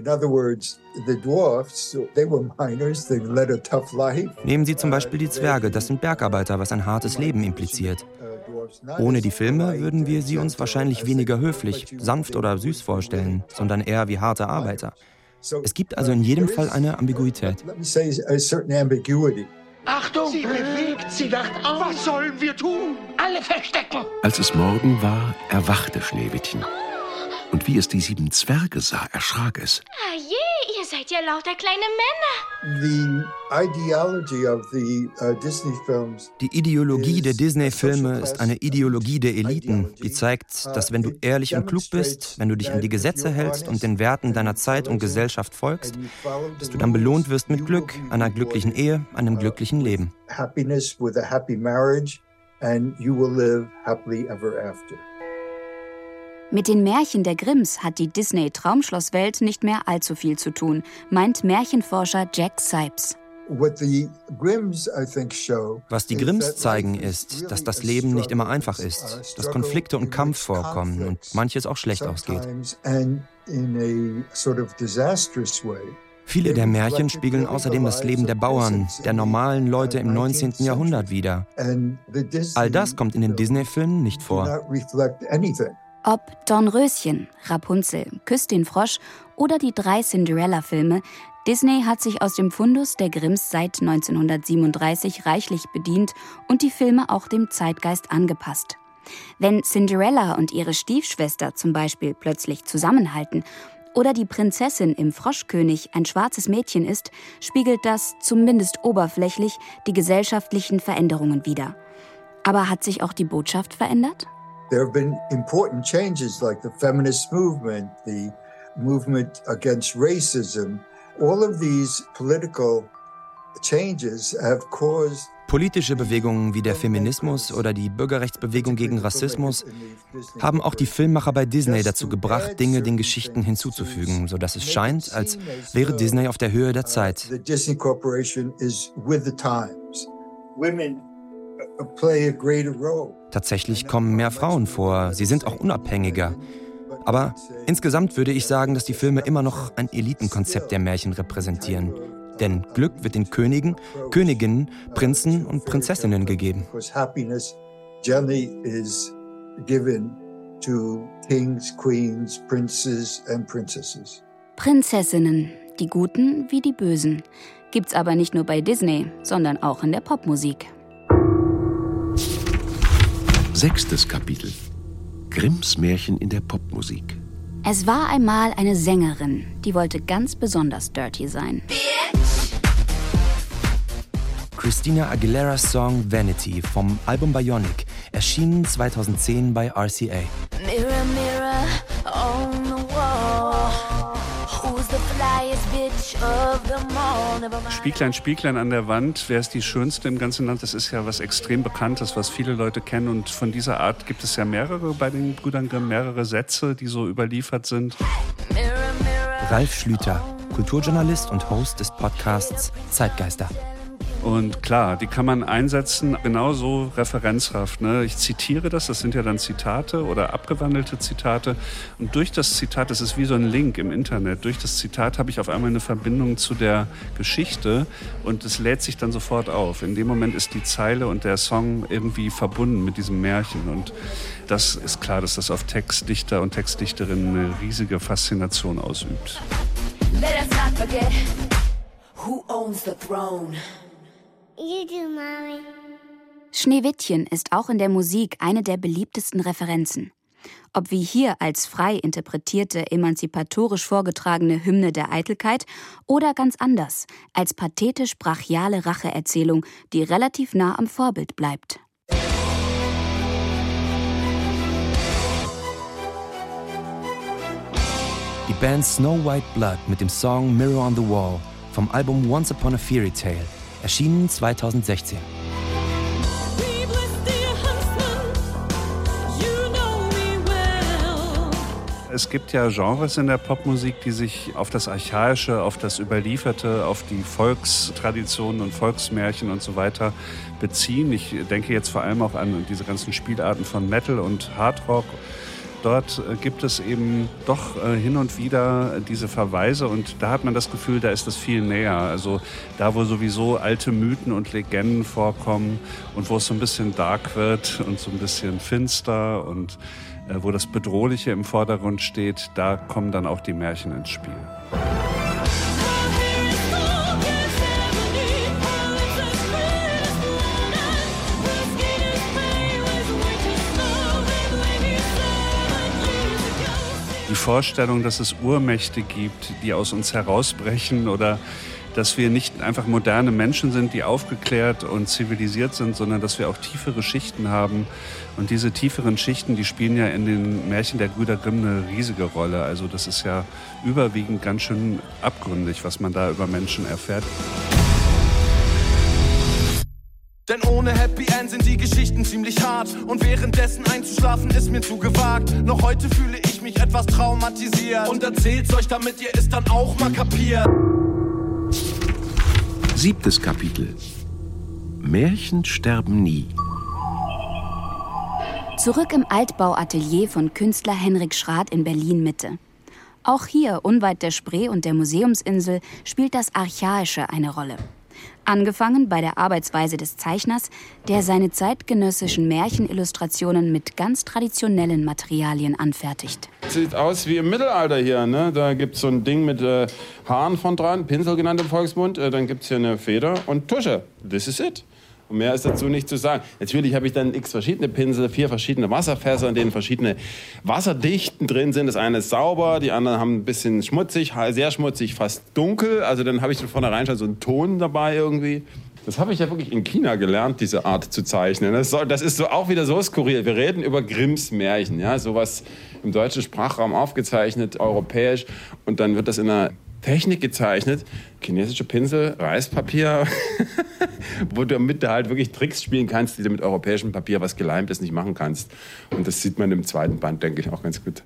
Nehmen Sie zum Beispiel die Zwerge, das sind Bergarbeiter, was ein hartes Leben impliziert. Ohne die Filme würden wir sie uns wahrscheinlich weniger höflich, sanft oder süß vorstellen, sondern eher wie harte Arbeiter. Es gibt also in jedem Fall eine Ambiguität. Achtung! Sie bewegt, sie wacht auf. Was sollen wir tun? Alle verstecken! Als es Morgen war, erwachte Schneewittchen. Und wie es die sieben Zwerge sah, erschrak es. Ah je, ja lauter kleine Männer. The ideology of the uh, Disney films Die Ideologie der Disney-Filme ist eine Ideologie der Eliten, die zeigt, dass wenn du ehrlich und klug bist, wenn du dich an die Gesetze hältst und den Werten deiner Zeit und Gesellschaft folgst, dass du dann belohnt wirst mit Glück, einer glücklichen Ehe, einem glücklichen Leben. happiness with a happy marriage and you will live happily ever after. Mit den Märchen der Grimms hat die Disney-Traumschlosswelt nicht mehr allzu viel zu tun, meint Märchenforscher Jack Sipes. What the Grimms, I think, show Was die Grimms zeigen, ist, dass das Leben nicht immer einfach ist, dass Konflikte und Kampf vorkommen und manches auch schlecht ausgeht. and in a sort of disastrous way. Viele der Märchen spiegeln außerdem das Leben der Bauern, der normalen Leute im 19. Jahrhundert wider. And the Disney All das kommt in den Disney-Filmen nicht vor. Ob Dornröschen, Rapunzel, Küss den Frosch oder die drei Cinderella-Filme, Disney hat sich aus dem Fundus der Grimms seit 1937 reichlich bedient und die Filme auch dem Zeitgeist angepasst. Wenn Cinderella und ihre Stiefschwester zum Beispiel plötzlich zusammenhalten oder die Prinzessin im Froschkönig ein schwarzes Mädchen ist, spiegelt das zumindest oberflächlich die gesellschaftlichen Veränderungen wider. Aber hat sich auch die Botschaft verändert? There have been important changes like the feminist movement, the movement against racism. All of these political changes have caused Politische Bewegungen wie der Feminismus oder die Bürgerrechtsbewegung gegen Rassismus haben auch die Filmmacher bei Disney dazu gebracht, Dinge den Geschichten hinzuzufügen, sodass es scheint, als wäre Disney auf der Höhe der Zeit. the Disney Corporation is with the times. Women Tatsächlich kommen mehr Frauen vor, sie sind auch unabhängiger. Aber insgesamt würde ich sagen, dass die Filme immer noch ein Elitenkonzept der Märchen repräsentieren. Denn Glück wird den Königen, Königinnen, Prinzen und Prinzessinnen gegeben. Prinzessinnen, die Guten wie die Bösen. Gibt's aber nicht nur bei Disney, sondern auch in der Popmusik. Sechstes Kapitel. Grimms Märchen in der Popmusik. Es war einmal eine Sängerin, die wollte ganz besonders dirty sein. Christina Aguileras Song Vanity vom Album Bionic, erschienen 2010 bei RCA. Spieglein, Spieglein an der Wand, wer ist die Schönste im ganzen Land? Das ist ja was extrem Bekanntes, was viele Leute kennen. Und von dieser Art gibt es ja mehrere bei den Brüdern Grimm, mehrere Sätze, die so überliefert sind. Ralf Schlüter, Kulturjournalist und Host des Podcasts Zeitgeister. Und klar, die kann man einsetzen, genauso referenzhaft. Ne? Ich zitiere das, das sind ja dann Zitate oder abgewandelte Zitate. Und durch das Zitat, das ist wie so ein Link im Internet, durch das Zitat habe ich auf einmal eine Verbindung zu der Geschichte und es lädt sich dann sofort auf. In dem Moment ist die Zeile und der Song irgendwie verbunden mit diesem Märchen. Und das ist klar, dass das auf Textdichter und Textdichterinnen eine riesige Faszination ausübt. Let us not forget who owns the throne. Schneewittchen ist auch in der Musik eine der beliebtesten Referenzen. Ob wie hier als frei interpretierte, emanzipatorisch vorgetragene Hymne der Eitelkeit oder ganz anders, als pathetisch-brachiale Racheerzählung, die relativ nah am Vorbild bleibt. Die Band Snow White Blood mit dem Song Mirror on the Wall vom Album Once Upon a Fairy Tale, erschienen 2016. Es gibt ja Genres in der Popmusik, die sich auf das Archaische, auf das Überlieferte, auf die Volkstraditionen und Volksmärchen und so weiter beziehen. Ich denke jetzt vor allem auch an diese ganzen Spielarten von Metal und Hardrock. Dort äh, gibt es eben doch äh, hin und wieder diese Verweise und da hat man das Gefühl, da ist es viel näher. Also da, wo sowieso alte Mythen und Legenden vorkommen und wo es so ein bisschen dark wird und so ein bisschen finster und äh, wo das Bedrohliche im Vordergrund steht, da kommen dann auch die Märchen ins Spiel. Vorstellung, dass es Urmächte gibt, die aus uns herausbrechen oder dass wir nicht einfach moderne Menschen sind, die aufgeklärt und zivilisiert sind, sondern dass wir auch tiefere Schichten haben. Und diese tieferen Schichten, die spielen ja in den Märchen der Brüder Grimm eine riesige Rolle. Also das ist ja überwiegend ganz schön abgründig, was man da über Menschen erfährt. Denn ohne Happy End sind die Geschichten ziemlich hart. Und währenddessen einzuschlafen ist mir zu gewagt. Noch heute fühle ich mich etwas traumatisiert. Und erzählt's euch, damit ihr es dann auch mal kapiert. Siebtes Kapitel. Märchen sterben nie. Zurück im Altbauatelier von Künstler Henrik Schrath in Berlin Mitte. Auch hier, unweit der Spree und der Museumsinsel, spielt das Archaische eine Rolle. Angefangen bei der Arbeitsweise des Zeichners, der seine zeitgenössischen Märchenillustrationen mit ganz traditionellen Materialien anfertigt. Sieht aus wie im Mittelalter hier. Ne? Da gibt es so ein Ding mit äh, Haaren von dran, Pinsel genannt im Volksmund. Äh, dann gibt es hier eine Feder und Tusche. This is it. Und mehr ist dazu nicht zu sagen. Natürlich habe ich dann x verschiedene Pinsel, vier verschiedene Wasserfässer, in denen verschiedene Wasserdichten drin sind. Das eine ist sauber, die anderen haben ein bisschen schmutzig, sehr schmutzig, fast dunkel. Also dann habe ich von vornherein schon so einen Ton dabei irgendwie. Das habe ich ja wirklich in China gelernt, diese Art zu zeichnen. Das, soll, das ist so auch wieder so skurril. Wir reden über Grimms Märchen, ja, sowas im deutschen Sprachraum aufgezeichnet, europäisch. Und dann wird das in einer Technik gezeichnet, chinesische Pinsel, Reispapier, wo du damit du halt wirklich Tricks spielen kannst, die du mit europäischem Papier, was geleimt ist, nicht machen kannst. Und das sieht man im zweiten Band, denke ich, auch ganz gut.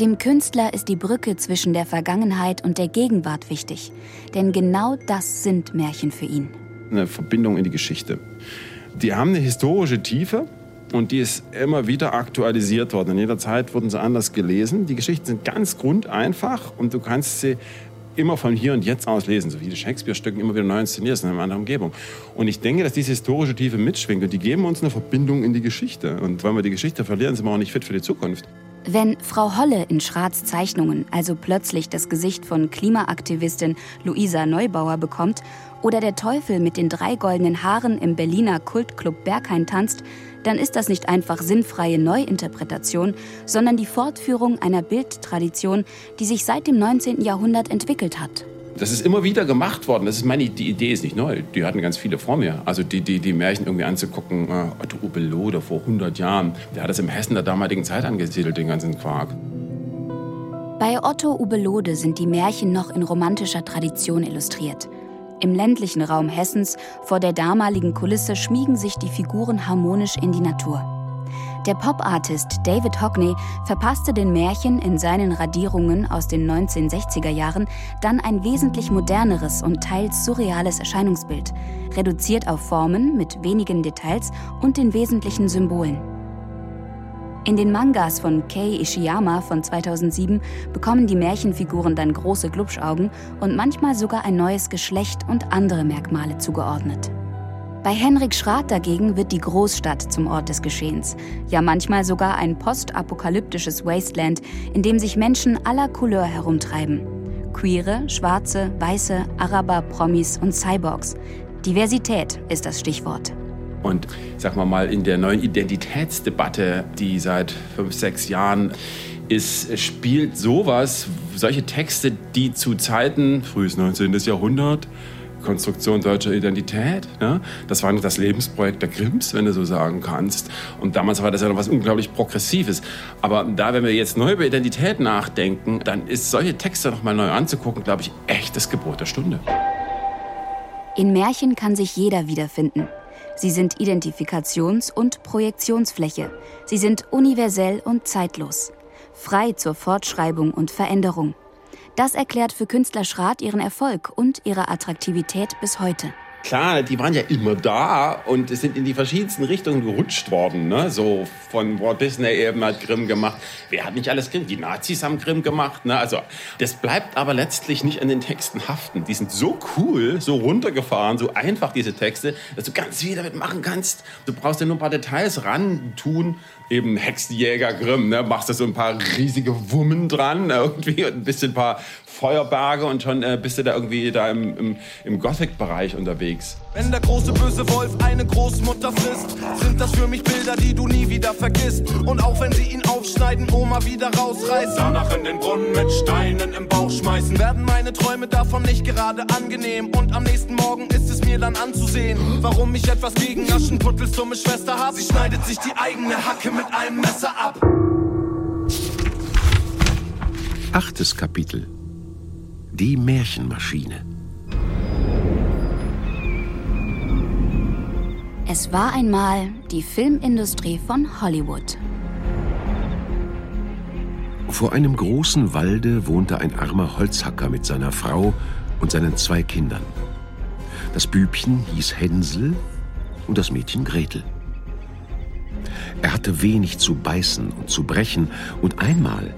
Dem Künstler ist die Brücke zwischen der Vergangenheit und der Gegenwart wichtig. Denn genau das sind Märchen für ihn. Eine Verbindung in die Geschichte. Die haben eine historische Tiefe, und die ist immer wieder aktualisiert worden. In jeder Zeit wurden sie anders gelesen. Die Geschichten sind ganz grundeinfach und du kannst sie immer von hier und jetzt aus lesen, so wie die Shakespeare-Stücken immer wieder neu inszeniert sind in einer anderen Umgebung. Und ich denke, dass diese historische Tiefe mitschwingt und die geben uns eine Verbindung in die Geschichte. Und wenn wir die Geschichte verlieren, sind wir auch nicht fit für die Zukunft. Wenn Frau Holle in Schraths Zeichnungen also plötzlich das Gesicht von Klimaaktivistin Luisa Neubauer bekommt oder der Teufel mit den drei goldenen Haaren im Berliner Kultclub Berghain tanzt, dann ist das nicht einfach sinnfreie Neuinterpretation, sondern die Fortführung einer Bildtradition, die sich seit dem 19. Jahrhundert entwickelt hat. Das ist immer wieder gemacht worden. Das ist meine, die Idee ist nicht neu. Die hatten ganz viele vor mir. Also die, die, die Märchen irgendwie anzugucken. Äh, Otto Ubelode vor 100 Jahren, der hat das im Hessen der damaligen Zeit angesiedelt, den ganzen Quark. Bei Otto Ubelode sind die Märchen noch in romantischer Tradition illustriert. Im ländlichen Raum Hessens vor der damaligen Kulisse schmiegen sich die Figuren harmonisch in die Natur. Der Pop-Artist David Hockney verpasste den Märchen in seinen Radierungen aus den 1960er Jahren dann ein wesentlich moderneres und teils surreales Erscheinungsbild, reduziert auf Formen mit wenigen Details und den wesentlichen Symbolen. In den Mangas von Kei Ishiyama von 2007 bekommen die Märchenfiguren dann große Glubschaugen und manchmal sogar ein neues Geschlecht und andere Merkmale zugeordnet. Bei Henrik Schrath dagegen wird die Großstadt zum Ort des Geschehens, ja manchmal sogar ein postapokalyptisches Wasteland, in dem sich Menschen aller Couleur herumtreiben. Queere, Schwarze, Weiße, Araber, Promis und Cyborgs. Diversität ist das Stichwort. Und sagen wir mal, in der neuen Identitätsdebatte, die seit fünf, sechs Jahren ist, spielt sowas, solche Texte, die zu Zeiten, frühes 19. Jahrhundert, Konstruktion deutscher Identität. Ja? Das war das Lebensprojekt der Grimms, wenn du so sagen kannst. Und damals war das ja noch was unglaublich Progressives. Aber da, wenn wir jetzt neu über Identität nachdenken, dann ist solche Texte nochmal neu anzugucken, glaube ich, echt das Gebot der Stunde. In Märchen kann sich jeder wiederfinden. Sie sind Identifikations- und Projektionsfläche. Sie sind universell und zeitlos. Frei zur Fortschreibung und Veränderung. Das erklärt für Künstler Schrath ihren Erfolg und ihre Attraktivität bis heute klar, die waren ja immer da und sind in die verschiedensten Richtungen gerutscht worden. Ne? So von Walt Disney eben hat Grimm gemacht. Wer hat nicht alles Grimm? Die Nazis haben Grimm gemacht. Ne? Also das bleibt aber letztlich nicht an den Texten haften. Die sind so cool, so runtergefahren, so einfach diese Texte, dass du ganz viel damit machen kannst. Du brauchst ja nur ein paar Details ran tun. Eben Hexenjäger Grimm, ne? machst da so ein paar riesige Wummen dran irgendwie und ein bisschen ein paar Feuerberge und schon äh, bist du da irgendwie da im, im, im Gothic-Bereich unterwegs. Wenn der große böse Wolf eine Großmutter frisst, sind das für mich Bilder, die du nie wieder vergisst. Und auch wenn sie ihn aufschneiden, Oma wieder rausreißen, danach in den Brunnen mit Steinen im Bauch schmeißen, werden meine Träume davon nicht gerade angenehm. Und am nächsten Morgen ist es mir dann anzusehen, warum ich etwas gegen Aschenputtels dumme Schwester hab. Sie schneidet sich die eigene Hacke mit einem Messer ab. Achtes Kapitel die Märchenmaschine. Es war einmal die Filmindustrie von Hollywood. Vor einem großen Walde wohnte ein armer Holzhacker mit seiner Frau und seinen zwei Kindern. Das Bübchen hieß Hänsel und das Mädchen Gretel. Er hatte wenig zu beißen und zu brechen, und einmal,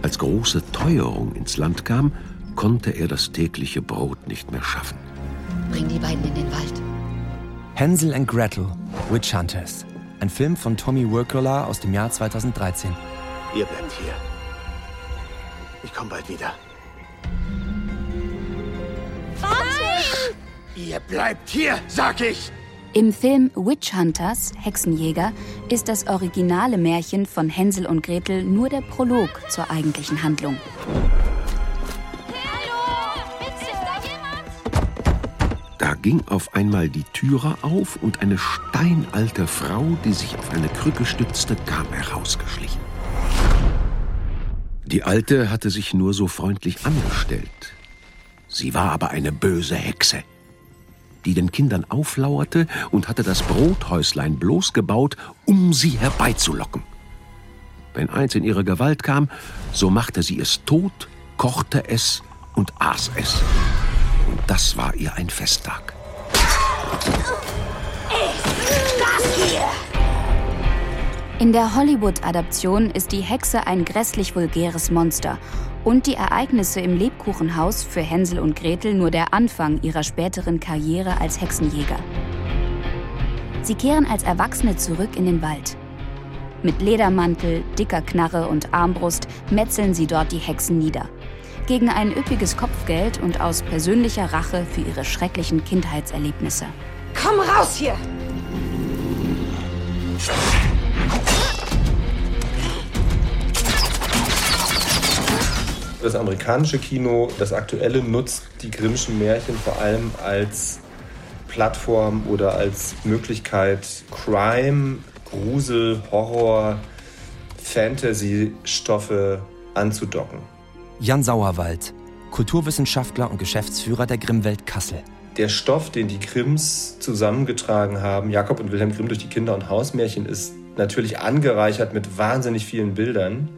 als große Teuerung ins Land kam, konnte er das tägliche Brot nicht mehr schaffen. Bring die beiden in den Wald. Hänsel and Gretel, Witch Hunters. Ein Film von Tommy Wirkola aus dem Jahr 2013. Ihr bleibt hier. Ich komme bald wieder. Warte! Ihr bleibt hier, sag ich! Im Film Witch Hunters, Hexenjäger, ist das originale Märchen von Hänsel und Gretel nur der Prolog zur eigentlichen Handlung. Ging auf einmal die Türe auf und eine steinalte Frau, die sich auf eine Krücke stützte, kam herausgeschlichen. Die Alte hatte sich nur so freundlich angestellt. Sie war aber eine böse Hexe, die den Kindern auflauerte und hatte das Brothäuslein bloß gebaut, um sie herbeizulocken. Wenn eins in ihre Gewalt kam, so machte sie es tot, kochte es und aß es. Das war ihr ein Festtag. In der Hollywood-Adaption ist die Hexe ein grässlich vulgäres Monster und die Ereignisse im Lebkuchenhaus für Hänsel und Gretel nur der Anfang ihrer späteren Karriere als Hexenjäger. Sie kehren als Erwachsene zurück in den Wald. Mit Ledermantel, dicker Knarre und Armbrust metzeln sie dort die Hexen nieder. Gegen ein üppiges Kopfgeld und aus persönlicher Rache für ihre schrecklichen Kindheitserlebnisse. Komm raus hier! Das amerikanische Kino, das aktuelle, nutzt die Grimmschen Märchen vor allem als Plattform oder als Möglichkeit, Crime, Grusel, Horror, Fantasy-Stoffe anzudocken. Jan Sauerwald, Kulturwissenschaftler und Geschäftsführer der Grimmwelt Kassel. Der Stoff, den die Grimms zusammengetragen haben, Jakob und Wilhelm Grimm durch die Kinder- und Hausmärchen, ist natürlich angereichert mit wahnsinnig vielen Bildern.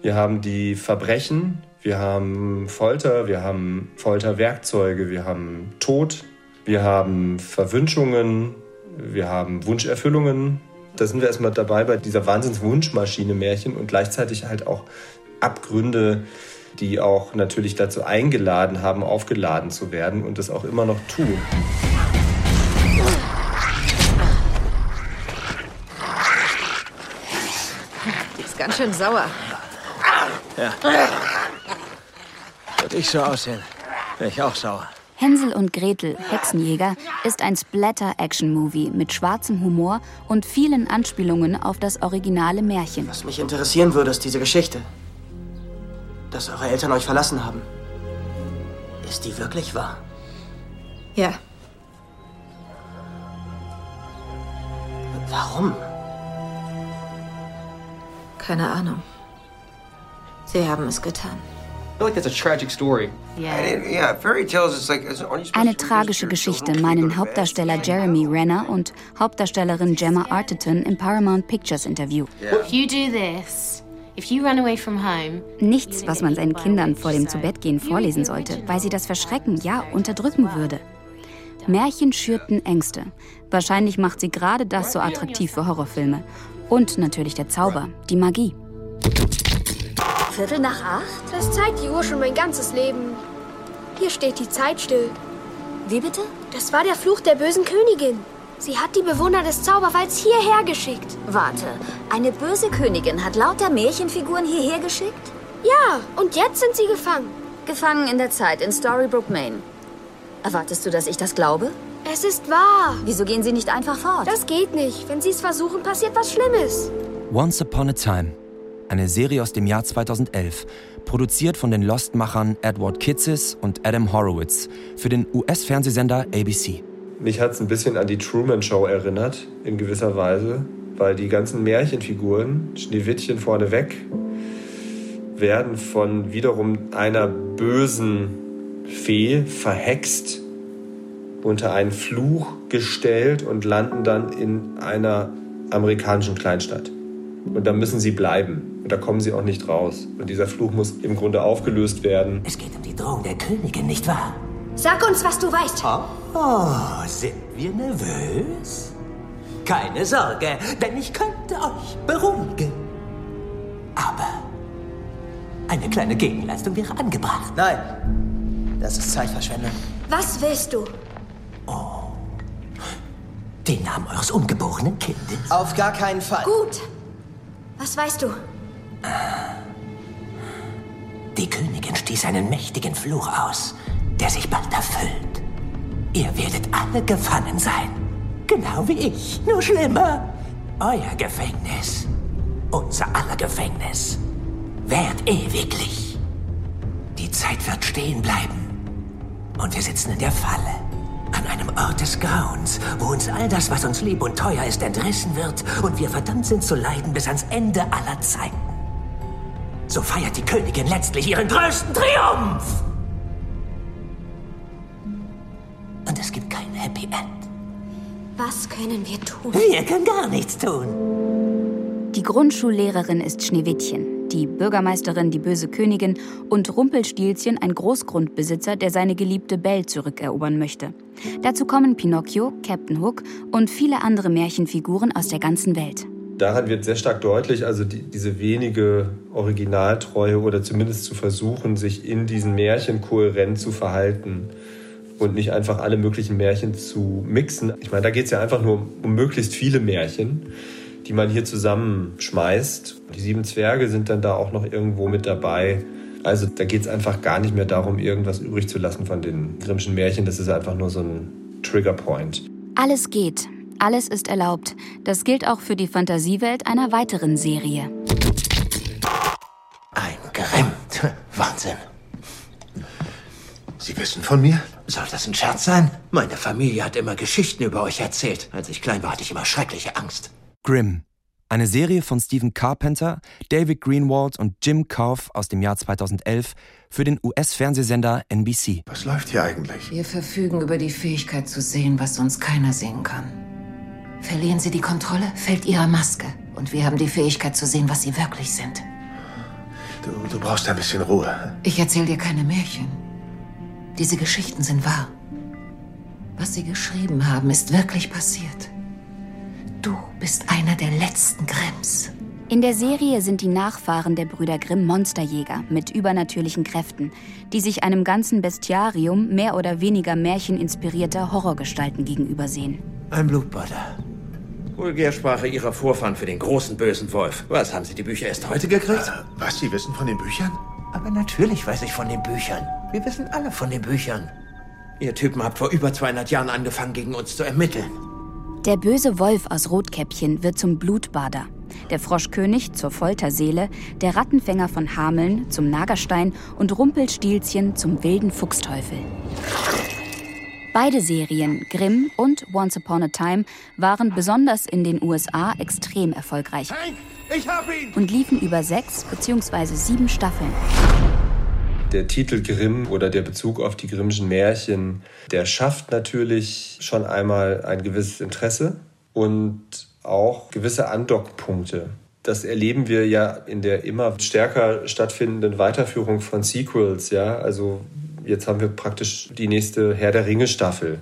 Wir haben die Verbrechen, wir haben Folter, wir haben Folterwerkzeuge, wir haben Tod, wir haben Verwünschungen, wir haben Wunscherfüllungen. Da sind wir erstmal dabei bei dieser Wahnsinnswunschmaschine Märchen und gleichzeitig halt auch Abgründe, die auch natürlich dazu eingeladen haben, aufgeladen zu werden und das auch immer noch tun. Die ist ganz schön sauer. Ja. Würde ich so aussehen, wäre ich auch sauer. Hänsel und Gretel, Hexenjäger, ist ein Splatter-Action-Movie mit schwarzem Humor und vielen Anspielungen auf das originale Märchen. Was mich interessieren würde, ist diese Geschichte. Dass eure Eltern euch verlassen haben. Ist die wirklich wahr? Ja. Warum? Keine Ahnung. Sie haben es getan. Eine tragische Geschichte meinen Hauptdarsteller Jeremy Renner und Hauptdarstellerin Gemma Arterton im Paramount Pictures Interview. If you do this, Nichts, was man seinen Kindern vor dem Zubettgehen vorlesen sollte, weil sie das Verschrecken, ja, unterdrücken würde. Märchen schürten Ängste. Wahrscheinlich macht sie gerade das so attraktiv für Horrorfilme. Und natürlich der Zauber, die Magie. Viertel nach acht? Das zeigt die Uhr schon mein ganzes Leben. Hier steht die Zeit still. Wie bitte? Das war der Fluch der bösen Königin. Sie hat die Bewohner des Zauberwalds hierher geschickt. Warte, eine böse Königin hat lauter Märchenfiguren hierher geschickt? Ja, und jetzt sind sie gefangen. Gefangen in der Zeit in Storybrooke, Maine. Erwartest du, dass ich das glaube? Es ist wahr. Wieso gehen sie nicht einfach fort? Das geht nicht. Wenn sie es versuchen, passiert was Schlimmes. Once Upon a Time. Eine Serie aus dem Jahr 2011, produziert von den Lost-Machern Edward Kitsis und Adam Horowitz für den US-Fernsehsender ABC. Mich hat es ein bisschen an die Truman Show erinnert, in gewisser Weise, weil die ganzen Märchenfiguren, Schneewittchen vorneweg, werden von wiederum einer bösen Fee verhext unter einen Fluch gestellt und landen dann in einer amerikanischen Kleinstadt. Und da müssen sie bleiben. Und da kommen sie auch nicht raus. Und dieser Fluch muss im Grunde aufgelöst werden. Es geht um die Drohung der Königin, nicht wahr? Sag uns, was du weißt. Oh, sind wir nervös? Keine Sorge, denn ich könnte euch beruhigen. Aber eine kleine Gegenleistung wäre angebracht. Nein, das ist Zeitverschwendung. Was willst du? Den Namen eures ungeborenen Kindes. Auf gar keinen Fall. Gut. Was weißt du? Die Königin stieß einen mächtigen Fluch aus, der sich bald erfüllt. Ihr werdet alle gefangen sein. Genau wie ich, nur schlimmer. Euer Gefängnis, unser aller Gefängnis, währt ewiglich. Die Zeit wird stehen bleiben. Und wir sitzen in der Falle. An einem Ort des Grauens, wo uns all das, was uns lieb und teuer ist, entrissen wird und wir verdammt sind zu leiden bis ans Ende aller Zeiten. So feiert die Königin letztlich ihren größten Triumph. Und es gibt kein Happy End. Was können wir tun? Wir können gar nichts tun. Die Grundschullehrerin ist Schneewittchen, die Bürgermeisterin die böse Königin und Rumpelstilzchen ein Großgrundbesitzer, der seine geliebte Belle zurückerobern möchte. Dazu kommen Pinocchio, Captain Hook und viele andere Märchenfiguren aus der ganzen Welt. Daran wird sehr stark deutlich, also die, diese wenige Originaltreue oder zumindest zu versuchen, sich in diesen Märchen kohärent zu verhalten und nicht einfach alle möglichen Märchen zu mixen. Ich meine, da geht es ja einfach nur um, möglichst viele Märchen, die man hier zusammenschmeißt. Die sieben Zwerge sind dann da auch noch irgendwo mit dabei. Also da geht es einfach gar nicht mehr darum, irgendwas übrig zu lassen von den Grimmschen Märchen. Das ist einfach nur so ein Triggerpoint. Alles geht, alles ist erlaubt. Das gilt auch für die Fantasiewelt einer weiteren Serie. Grimm. Wahnsinn. Sie wissen von mir? Soll das ein Scherz sein? Meine Familie hat immer Geschichten über euch erzählt. Als ich klein war, hatte ich immer schreckliche Angst. Grimm. Eine Serie von Stephen Carpenter, David Greenwald und Jim Kauf aus dem Jahr 2011 für den US-Fernsehsender NBC. Was läuft hier eigentlich? Wir verfügen über die Fähigkeit zu sehen, was sonst keiner sehen kann. Verlieren Sie die Kontrolle, fällt Ihre Maske. Und wir haben die Fähigkeit zu sehen, was Sie wirklich sind. Du, du brauchst ein bisschen Ruhe. Ich erzähle dir keine Märchen. Diese Geschichten sind wahr. Was Sie geschrieben haben, ist wirklich passiert. Du bist einer der letzten Grimms. In der Serie sind die Nachfahren der Brüder Grimm Monsterjäger mit übernatürlichen Kräften, die sich einem ganzen Bestiarium mehr oder weniger märcheninspirierter Horrorgestalten gegenübersehen. Ein Blutbader. Vulgärsprache Ihrer Vorfahren für den großen bösen Wolf. Was, haben Sie die Bücher erst heute gekriegt? Äh, was, Sie wissen von den Büchern? Aber natürlich weiß ich von den Büchern. Wir wissen alle von den Büchern. Ihr Typen habt vor über 200 Jahren angefangen, gegen uns zu ermitteln. Der böse Wolf aus Rotkäppchen wird zum Blutbader. Der Froschkönig zur Folterseele, der Rattenfänger von Hameln zum Nagerstein und Rumpelstilzchen zum wilden Fuchsteufel. Beide Serien, Grimm und Once Upon a Time, waren besonders in den USA extrem erfolgreich ihn! Und liefen über sechs bzw. sieben Staffeln. Der Titel Grimm oder der Bezug auf die Grimmschen Märchen, der schafft natürlich schon einmal ein gewisses Interesse und auch gewisse Andockpunkte. Das erleben wir ja in der immer stärker stattfindenden Weiterführung von Sequels, ja. Also jetzt haben wir praktisch die nächste Herr der Ringe Staffel,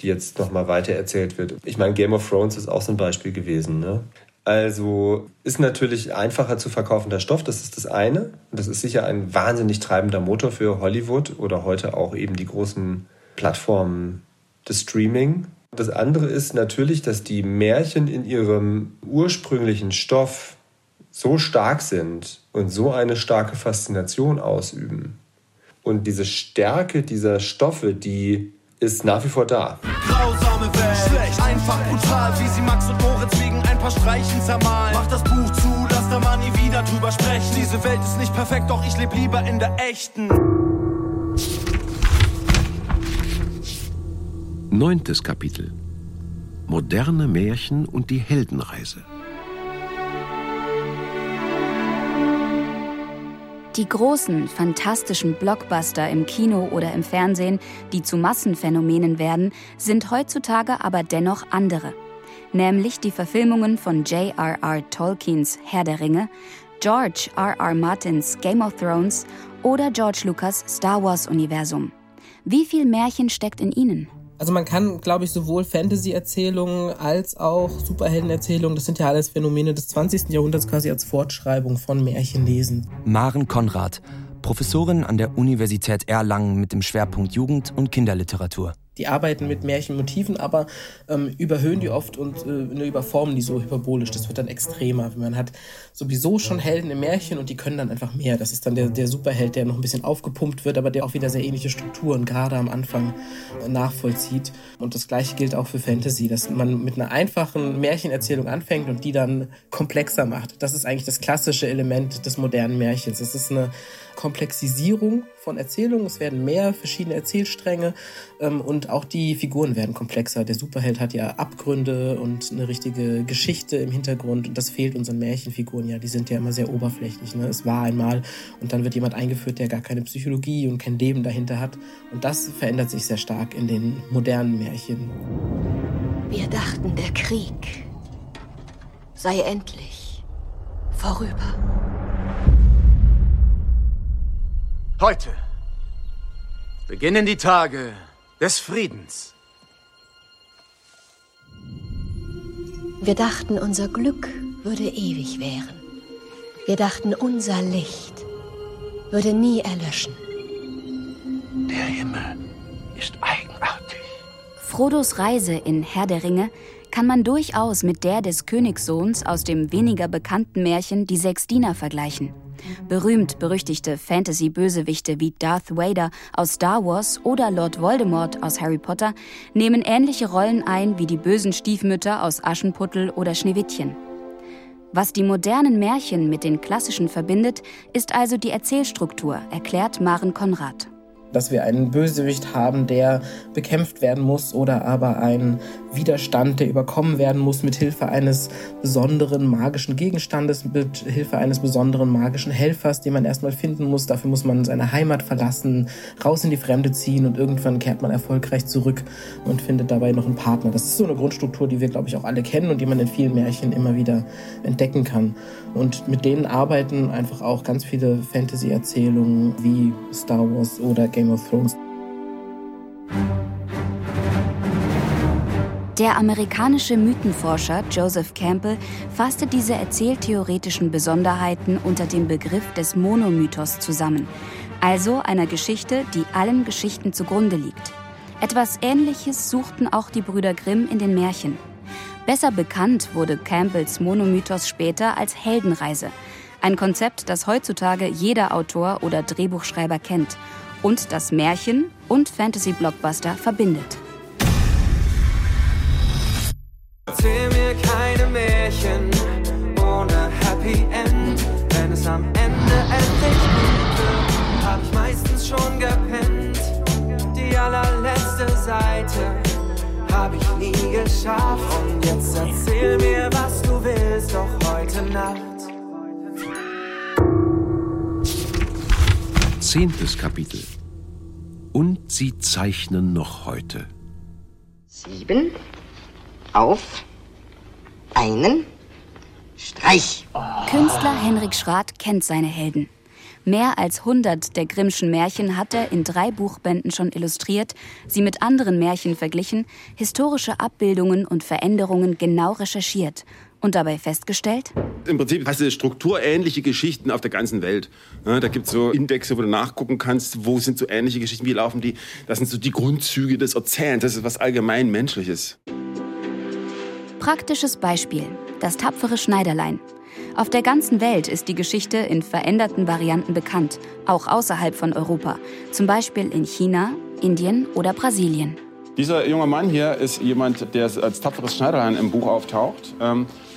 die jetzt nochmal weiter erzählt wird. Ich meine, Game of Thrones ist auch so ein Beispiel gewesen, ne? Also ist natürlich einfacher zu verkaufender Stoff, das ist das eine. Das ist sicher ein wahnsinnig treibender Motor für Hollywood oder heute auch eben die großen Plattformen des Streaming. Das andere ist natürlich, dass die Märchen in ihrem ursprünglichen Stoff so stark sind und so eine starke Faszination ausüben. Und diese Stärke dieser Stoffe, die ist nach wie vor da. Grausame Welt, schlecht, einfach brutal, wie sie Max und Moritz wegen ein paar Streichen zermalen. Mach das Buch zu, lass da mal nie wieder drüber sprechen. Diese Welt ist nicht perfekt, doch ich lebe lieber in der echten. Neuntes Kapitel. Moderne Märchen und die Die großen, fantastischen Blockbuster im Kino oder im Fernsehen, die zu Massenphänomenen werden, sind heutzutage aber dennoch andere. Nämlich die Verfilmungen von J.R.R. Tolkiens Herr der Ringe, George R.R. Martins Game of Thrones oder George Lucas Star Wars Universum. Wie viel Märchen steckt in ihnen? Also man kann, glaube ich, sowohl Fantasy-Erzählungen als auch Superhelden-Erzählungen, das sind ja alles Phänomene des 20. Jahrhunderts quasi als Fortschreibung von Märchen lesen. Maren Konrad, Professorin an der Universität Erlangen mit dem Schwerpunkt Jugend- und Kinderliteratur. Die arbeiten mit Märchenmotiven, aber ähm, überhöhen die oft und äh, ne, überformen die so hyperbolisch. Das wird dann extremer. Man hat sowieso schon Helden im Märchen und die können dann einfach mehr. Das ist dann der, der Superheld, der noch ein bisschen aufgepumpt wird, aber der auch wieder sehr ähnliche Strukturen gerade am Anfang nachvollzieht. Und das gleiche gilt auch für Fantasy, dass man mit einer einfachen Märchenerzählung anfängt und die dann komplexer macht. Das ist eigentlich das klassische Element des modernen Märchens. Es ist eine Komplexisierung von Erzählungen. Es werden mehr verschiedene Erzählstränge ähm, und auch die Figuren werden komplexer. Der Superheld hat ja Abgründe und eine richtige Geschichte im Hintergrund und das fehlt unseren Märchenfiguren ja. Die sind ja immer sehr oberflächlich. Ne? Es war einmal und dann wird jemand eingeführt, der gar keine Psychologie und kein Leben dahinter hat. Und das verändert sich sehr stark in den modernen Märchen. Wir dachten, der Krieg sei endlich vorüber. Heute beginnen die Tage des Friedens. Wir dachten, unser Glück würde ewig währen. Wir dachten, unser Licht würde nie erlöschen. Der Himmel ist eigenartig. Frodos Reise in Herr der Ringe kann man durchaus mit der des Königssohns aus dem weniger bekannten Märchen Die Sechs Diener vergleichen. Berühmt berüchtigte Fantasy-Bösewichte wie Darth Vader aus Star Wars oder Lord Voldemort aus Harry Potter nehmen ähnliche Rollen ein wie die bösen Stiefmütter aus Aschenputtel oder Schneewittchen. Was die modernen Märchen mit den klassischen verbindet, ist also die Erzählstruktur, erklärt Maren Konrad dass wir einen Bösewicht haben, der bekämpft werden muss oder aber einen Widerstand, der überkommen werden muss mit Hilfe eines besonderen magischen Gegenstandes, mit Hilfe eines besonderen magischen Helfers, den man erstmal finden muss. Dafür muss man seine Heimat verlassen, raus in die Fremde ziehen und irgendwann kehrt man erfolgreich zurück und findet dabei noch einen Partner. Das ist so eine Grundstruktur, die wir, glaube ich, auch alle kennen und die man in vielen Märchen immer wieder entdecken kann. Und mit denen arbeiten einfach auch ganz viele Fantasy-Erzählungen wie Star Wars oder Game of Thrones. Der amerikanische Mythenforscher Joseph Campbell fasste diese erzähltheoretischen Besonderheiten unter dem Begriff des Monomythos zusammen, also einer Geschichte, die allen Geschichten zugrunde liegt. Etwas Ähnliches suchten auch die Brüder Grimm in den Märchen. Besser bekannt wurde Campbells Monomythos später als Heldenreise, ein Konzept, das heutzutage jeder Autor oder Drehbuchschreiber kennt und das Märchen und Fantasy-Blockbuster verbindet. Erzähl mir keine Märchen ohne Happy End. Wenn es am Ende endlich gut hab ich meistens schon gepennt. Die allerletzte Seite hab ich nie geschafft. Und jetzt erzähl mir, was du willst, doch heute Nacht. Zehntes Kapitel. Und sie zeichnen noch heute. Sieben auf einen Streich. Künstler Henrik Schrath kennt seine Helden. Mehr als 100 der Grimmschen Märchen hat er in drei Buchbänden schon illustriert, sie mit anderen Märchen verglichen, historische Abbildungen und Veränderungen genau recherchiert und dabei festgestellt? Im Prinzip hast du strukturähnliche Geschichten auf der ganzen Welt. Da gibt es so Indexe, wo du nachgucken kannst, wo sind so ähnliche Geschichten, wie laufen die. Das sind so die Grundzüge des Erzählens, das ist was allgemein Menschliches. Praktisches Beispiel. Das tapfere Schneiderlein. Auf der ganzen Welt ist die Geschichte in veränderten Varianten bekannt, auch außerhalb von Europa, zum Beispiel in China, Indien oder Brasilien. Dieser junge Mann hier ist jemand, der als tapferes Schneiderlein im Buch auftaucht.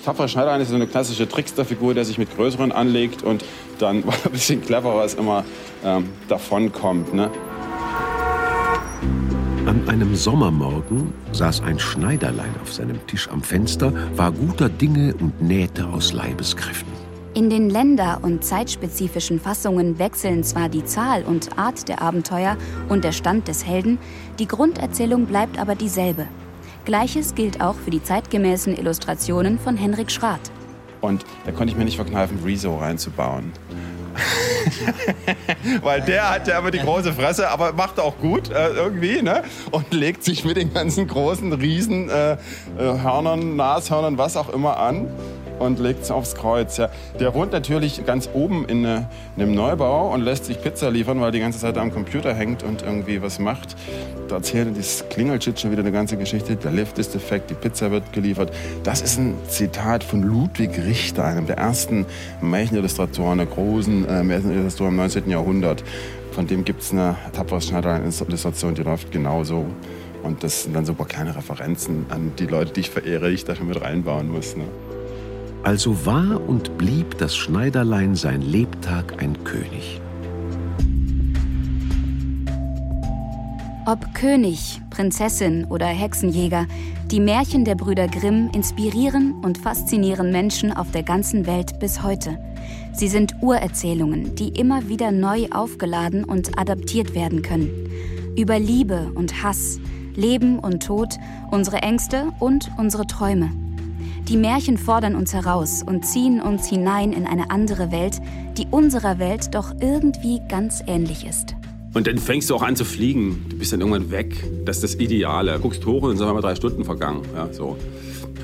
Tapferer Schneiderlein ist so eine klassische Tricksterfigur, der sich mit größeren anlegt und dann ein bisschen cleverer immer ähm, davonkommt. Ne? An einem Sommermorgen saß ein Schneiderlein auf seinem Tisch am Fenster, war guter Dinge und nähte aus Leibeskräften. In den länder- und zeitspezifischen Fassungen wechseln zwar die Zahl und Art der Abenteuer und der Stand des Helden, die Grunderzählung bleibt aber dieselbe. Gleiches gilt auch für die zeitgemäßen Illustrationen von Henrik Schrath. Und da konnte ich mir nicht verkneifen, Rezo reinzubauen. Weil der hat ja immer die große Fresse, aber macht auch gut äh, irgendwie, ne? Und legt sich mit den ganzen großen Riesen, äh, äh, Hörnern, Nashörnern, was auch immer an und legt es aufs Kreuz. Ja. Der wohnt natürlich ganz oben in, äh, in, einem Neubau und lässt sich Pizza liefern, weil die ganze Zeit am Computer hängt und irgendwie was macht. Da erzählt dieses Klingelshit schon wieder eine ganze Geschichte. Der Lift ist defekt, die Pizza wird geliefert. Das ist ein Zitat von Ludwig Richter, einem der ersten Märchenillustratoren, der großen äh, Märchenillustratoren im 19. Jahrhundert. Von dem gibt es eine tapfere Schneider-Illustration, die läuft genauso. Und das sind dann super kleine Referenzen an die Leute, die ich verehre, die ich dafür mit reinbauen muss. Ne? Also war und blieb das Schneiderlein sein Lebtag ein König. Ob König, Prinzessin oder Hexenjäger, die Märchen der Brüder Grimm inspirieren und faszinieren Menschen auf der ganzen Welt bis heute. Sie sind Urerzählungen, die immer wieder neu aufgeladen und adaptiert werden können. Über Liebe und Hass, Leben und Tod, unsere Ängste und unsere Träume. Die Märchen fordern uns heraus und ziehen uns hinein in eine andere Welt, die unserer Welt doch irgendwie ganz ähnlich ist. Und dann fängst du auch an zu fliegen. Du bist dann irgendwann weg. Das ist das Ideale. Du guckst hoch und dann sind mal drei Stunden vergangen. Ja, so.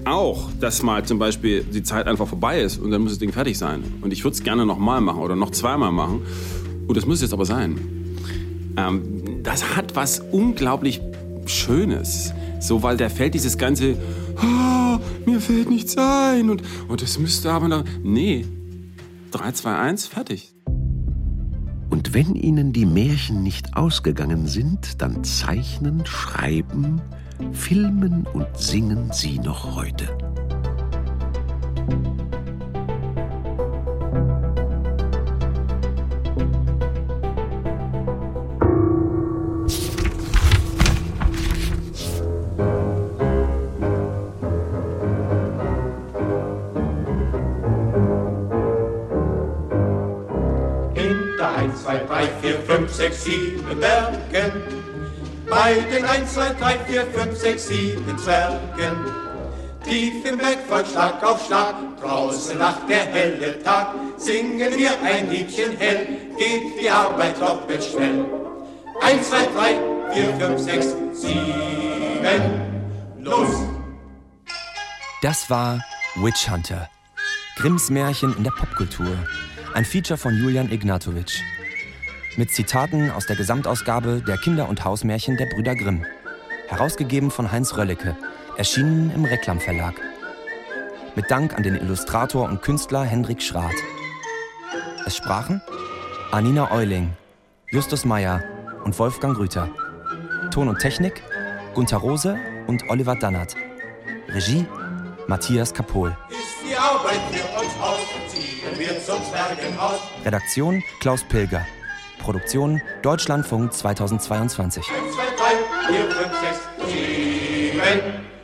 Auch, dass mal zum Beispiel die Zeit einfach vorbei ist und dann muss das Ding fertig sein. Und ich würde es gerne nochmal machen oder noch zweimal machen. Und das muss jetzt aber sein. Ähm, das hat was unglaublich Schönes. So, weil da fällt dieses ganze, oh, mir fällt nichts ein und, und das müsste aber noch. Nee. 3, 2, 1, fertig. Und wenn Ihnen die Märchen nicht ausgegangen sind, dann zeichnen, schreiben, filmen und singen Sie noch heute. Sieben Bergen. Bei den 1, 2, 3, 4, 5, 6, 7 Zwergen. Tief im Bergvolk, Schlag auf Schlag, draußen nach der helle Tag, singen wir ein Liedchen hell, geht die Arbeit doppelt schnell. 1, 2, 3, 4, 5, 6, 7, los! Das war Witch Hunter. Grimms Märchen in der Popkultur. Ein Feature von Julian Ignatowitsch mit Zitaten aus der Gesamtausgabe der Kinder- und Hausmärchen der Brüder Grimm. Herausgegeben von Heinz Röllecke, erschienen im Reklam Verlag. Mit Dank an den Illustrator und Künstler Hendrik Schrath. Es sprachen Anina Euling, Justus Meyer und Wolfgang Rüther. Ton und Technik Gunther Rose und Oliver Dannert. Regie Matthias Kapohl. Redaktion Klaus Pilger. Produktion Deutschlandfunk 2022. 1, 2, 3, 4, 5, 6, 7.